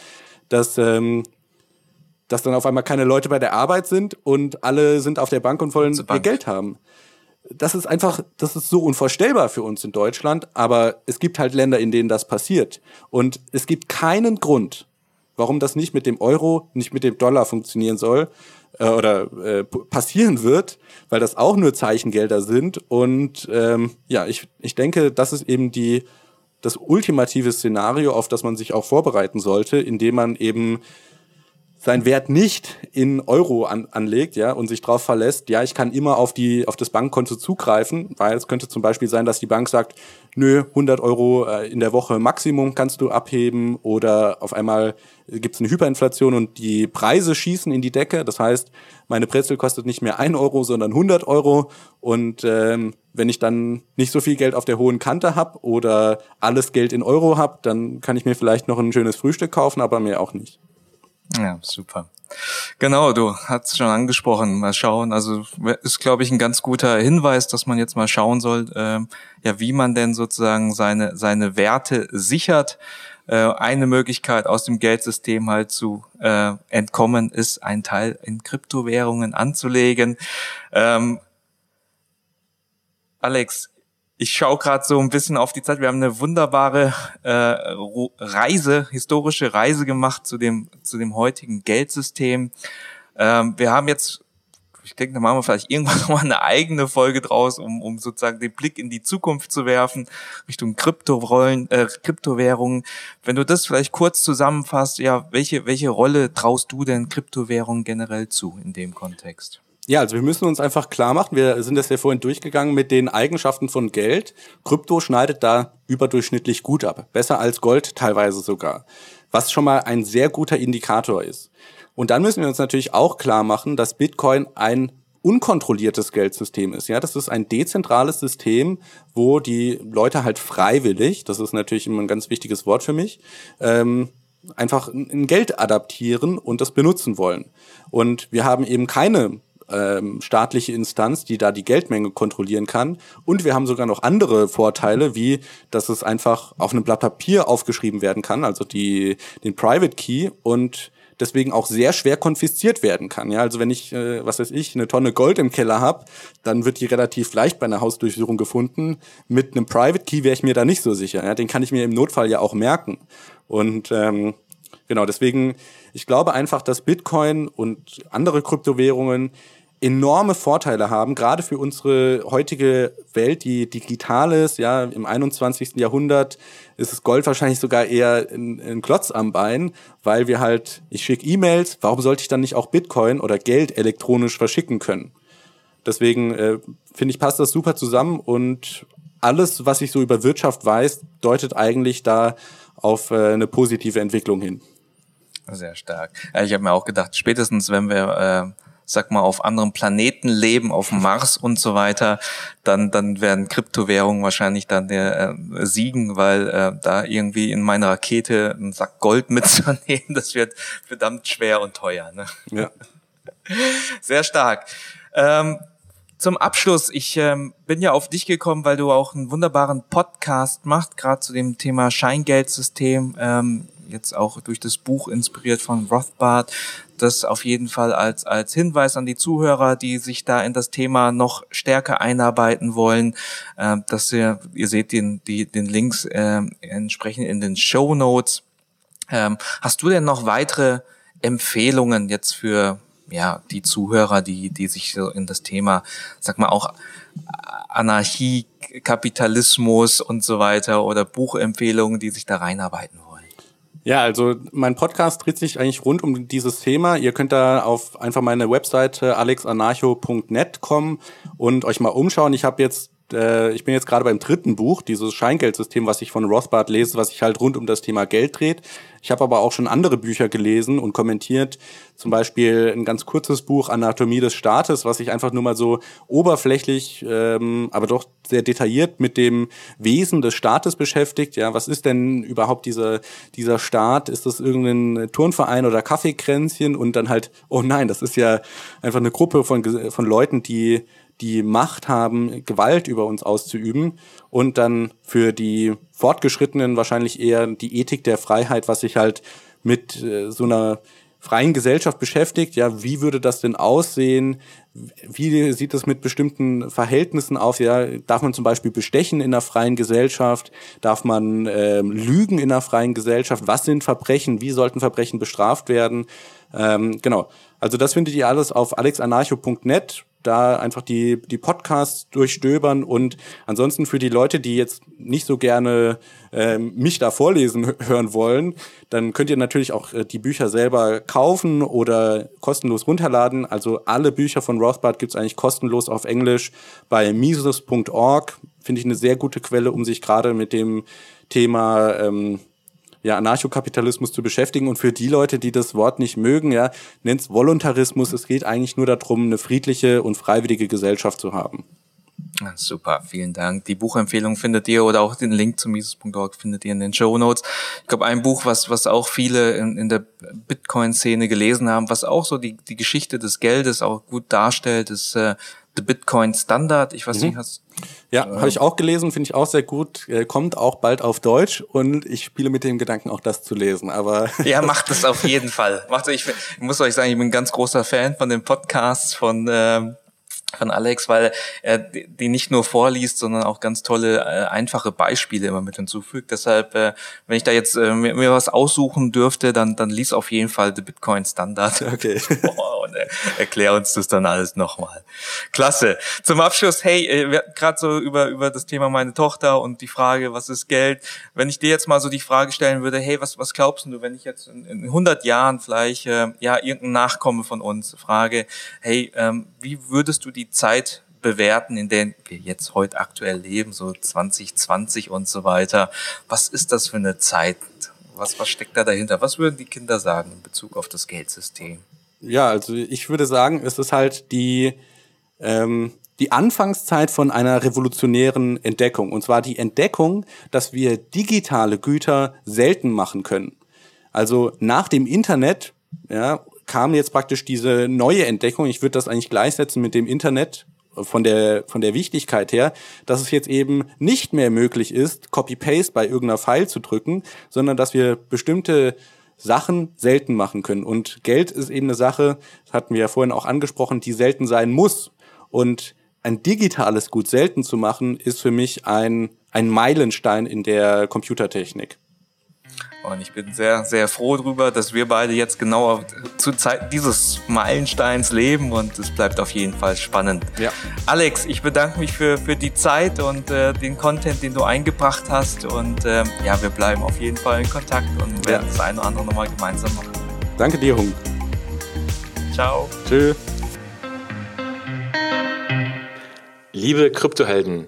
dass ähm, dass dann auf einmal keine Leute bei der Arbeit sind und alle sind auf der Bank und wollen ihr Geld haben. Das ist einfach, das ist so unvorstellbar für uns in Deutschland, aber es gibt halt Länder, in denen das passiert. Und es gibt keinen Grund, warum das nicht mit dem Euro, nicht mit dem Dollar funktionieren soll äh, oder äh, passieren wird, weil das auch nur Zeichengelder sind. Und ähm, ja, ich, ich denke, das ist eben die das ultimative Szenario, auf das man sich auch vorbereiten sollte, indem man eben seinen Wert nicht in Euro an, anlegt, ja, und sich darauf verlässt, ja, ich kann immer auf die auf das Bankkonto zugreifen, weil es könnte zum Beispiel sein, dass die Bank sagt, nö, 100 Euro äh, in der Woche Maximum kannst du abheben oder auf einmal gibt es eine Hyperinflation und die Preise schießen in die Decke. Das heißt, meine Brezel kostet nicht mehr ein Euro, sondern 100 Euro und ähm, wenn ich dann nicht so viel Geld auf der hohen Kante habe oder alles Geld in Euro habe, dann kann ich mir vielleicht noch ein schönes Frühstück kaufen, aber mehr auch nicht. Ja, super. Genau, du hast schon angesprochen. Mal schauen. Also ist, glaube ich, ein ganz guter Hinweis, dass man jetzt mal schauen soll, äh, ja, wie man denn sozusagen seine seine Werte sichert. Äh, eine Möglichkeit aus dem Geldsystem halt zu äh, entkommen, ist ein Teil in Kryptowährungen anzulegen. Ähm, Alex, ich schaue gerade so ein bisschen auf die Zeit. Wir haben eine wunderbare äh, Reise, historische Reise gemacht zu dem zu dem heutigen Geldsystem. Ähm, wir haben jetzt, ich denke, da machen wir vielleicht irgendwann noch mal eine eigene Folge draus, um, um sozusagen den Blick in die Zukunft zu werfen Richtung Kryptorollen, äh, Kryptowährungen. Wenn du das vielleicht kurz zusammenfasst, ja, welche welche Rolle traust du denn Kryptowährungen generell zu in dem Kontext? Ja, also wir müssen uns einfach klar machen, wir sind das ja vorhin durchgegangen mit den Eigenschaften von Geld. Krypto schneidet da überdurchschnittlich gut ab, besser als Gold teilweise sogar, was schon mal ein sehr guter Indikator ist. Und dann müssen wir uns natürlich auch klar machen, dass Bitcoin ein unkontrolliertes Geldsystem ist. Ja, das ist ein dezentrales System, wo die Leute halt freiwillig, das ist natürlich immer ein ganz wichtiges Wort für mich, ähm, einfach ein Geld adaptieren und das benutzen wollen. Und wir haben eben keine ähm, staatliche Instanz, die da die Geldmenge kontrollieren kann. Und wir haben sogar noch andere Vorteile, wie dass es einfach auf einem Blatt Papier aufgeschrieben werden kann, also die, den Private Key und deswegen auch sehr schwer konfisziert werden kann. Ja, also wenn ich, äh, was weiß ich, eine Tonne Gold im Keller habe, dann wird die relativ leicht bei einer Hausdurchsuchung gefunden. Mit einem Private Key wäre ich mir da nicht so sicher. Ja, den kann ich mir im Notfall ja auch merken. Und ähm, genau, deswegen, ich glaube einfach, dass Bitcoin und andere Kryptowährungen enorme Vorteile haben, gerade für unsere heutige Welt, die digital ist. Ja, im 21. Jahrhundert ist das Gold wahrscheinlich sogar eher ein, ein Klotz am Bein, weil wir halt, ich schicke E-Mails, warum sollte ich dann nicht auch Bitcoin oder Geld elektronisch verschicken können? Deswegen äh, finde ich, passt das super zusammen und alles, was ich so über Wirtschaft weiß, deutet eigentlich da auf äh, eine positive Entwicklung hin. Sehr stark. Ich habe mir auch gedacht, spätestens wenn wir äh sag mal, auf anderen Planeten leben, auf dem Mars und so weiter, dann, dann werden Kryptowährungen wahrscheinlich dann äh, siegen, weil äh, da irgendwie in meine Rakete einen Sack Gold mitzunehmen, das wird verdammt schwer und teuer. Ne? Ja. Sehr stark. Ähm, zum Abschluss, ich ähm, bin ja auf dich gekommen, weil du auch einen wunderbaren Podcast machst, gerade zu dem Thema Scheingeldsystem. Ähm, jetzt auch durch das Buch inspiriert von Rothbard. Das auf jeden Fall als, als Hinweis an die Zuhörer, die sich da in das Thema noch stärker einarbeiten wollen, äh, dass ihr, ihr seht den, die, den Links äh, entsprechend in den Show Notes. Ähm, hast du denn noch weitere Empfehlungen jetzt für ja, die Zuhörer, die, die sich so in das Thema, sag mal, auch Anarchie, Kapitalismus und so weiter oder Buchempfehlungen, die sich da reinarbeiten wollen? Ja, also mein Podcast dreht sich eigentlich rund um dieses Thema. Ihr könnt da auf einfach meine Webseite alexanarcho.net kommen und euch mal umschauen. Ich habe jetzt äh, ich bin jetzt gerade beim dritten Buch, dieses Scheingeldsystem, was ich von Rothbard lese, was sich halt rund um das Thema Geld dreht. Ich habe aber auch schon andere Bücher gelesen und kommentiert, zum Beispiel ein ganz kurzes Buch Anatomie des Staates, was sich einfach nur mal so oberflächlich, ähm, aber doch sehr detailliert mit dem Wesen des Staates beschäftigt. Ja, was ist denn überhaupt dieser, dieser Staat? Ist das irgendein Turnverein oder Kaffeekränzchen? Und dann halt, oh nein, das ist ja einfach eine Gruppe von, von Leuten, die die Macht haben, Gewalt über uns auszuüben und dann für die Fortgeschrittenen wahrscheinlich eher die Ethik der Freiheit, was sich halt mit äh, so einer freien Gesellschaft beschäftigt. Ja, wie würde das denn aussehen? Wie sieht es mit bestimmten Verhältnissen aus? Ja, darf man zum Beispiel bestechen in einer freien Gesellschaft? Darf man äh, lügen in einer freien Gesellschaft? Was sind Verbrechen? Wie sollten Verbrechen bestraft werden? Ähm, genau. Also das findet ihr alles auf alexanarcho.net da einfach die, die Podcasts durchstöbern und ansonsten für die Leute, die jetzt nicht so gerne äh, mich da vorlesen hören wollen, dann könnt ihr natürlich auch äh, die Bücher selber kaufen oder kostenlos runterladen. Also alle Bücher von Rothbard gibt's eigentlich kostenlos auf Englisch bei mises.org. Finde ich eine sehr gute Quelle, um sich gerade mit dem Thema ähm, ja, Anarchokapitalismus zu beschäftigen. Und für die Leute, die das Wort nicht mögen, ja, nennt's Voluntarismus. Es geht eigentlich nur darum, eine friedliche und freiwillige Gesellschaft zu haben. Super, vielen Dank. Die Buchempfehlung findet ihr oder auch den Link zu Mises.org findet ihr in den Show Notes. Ich glaube, ein Buch, was, was auch viele in, in der Bitcoin-Szene gelesen haben, was auch so die, die Geschichte des Geldes auch gut darstellt, ist äh, The Bitcoin Standard. Ich weiß mhm. nicht, hast ja, äh, habe ich auch gelesen, finde ich auch sehr gut. Äh, kommt auch bald auf Deutsch und ich spiele mit dem Gedanken, auch das zu lesen. Aber ja, macht es auf jeden Fall. Macht ich, ich muss euch sagen, ich bin ein ganz großer Fan von den Podcasts von ähm, von Alex, weil er die nicht nur vorliest, sondern auch ganz tolle, äh, einfache Beispiele immer mit hinzufügt. Deshalb, äh, wenn ich da jetzt äh, mir, mir, was aussuchen dürfte, dann, dann lies auf jeden Fall The Bitcoin Standard. Okay. und äh, erklär uns das dann alles nochmal. Klasse. Zum Abschluss, hey, äh, wir gerade so über, über das Thema meine Tochter und die Frage, was ist Geld? Wenn ich dir jetzt mal so die Frage stellen würde, hey, was, was glaubst du, wenn ich jetzt in, in 100 Jahren vielleicht, äh, ja, irgendein Nachkomme von uns frage, hey, ähm, wie würdest du die Zeit bewerten, in der wir jetzt heute aktuell leben, so 2020 und so weiter. Was ist das für eine Zeit? Was, was steckt da dahinter? Was würden die Kinder sagen in Bezug auf das Geldsystem? Ja, also ich würde sagen, es ist halt die, ähm, die Anfangszeit von einer revolutionären Entdeckung. Und zwar die Entdeckung, dass wir digitale Güter selten machen können. Also nach dem Internet, ja, kam jetzt praktisch diese neue Entdeckung. Ich würde das eigentlich gleichsetzen mit dem Internet von der, von der Wichtigkeit her, dass es jetzt eben nicht mehr möglich ist, Copy-Paste bei irgendeiner File zu drücken, sondern dass wir bestimmte Sachen selten machen können. Und Geld ist eben eine Sache, das hatten wir ja vorhin auch angesprochen, die selten sein muss. Und ein digitales Gut selten zu machen, ist für mich ein, ein Meilenstein in der Computertechnik. Und ich bin sehr, sehr froh darüber, dass wir beide jetzt genau zu Zeit dieses Meilensteins leben und es bleibt auf jeden Fall spannend. Ja. Alex, ich bedanke mich für, für die Zeit und äh, den Content, den du eingebracht hast. Und äh, ja, wir bleiben auf jeden Fall in Kontakt und werden ja. das eine oder andere nochmal gemeinsam machen. Danke dir, Hung. Ciao. Tschüss. Liebe Kryptohelden,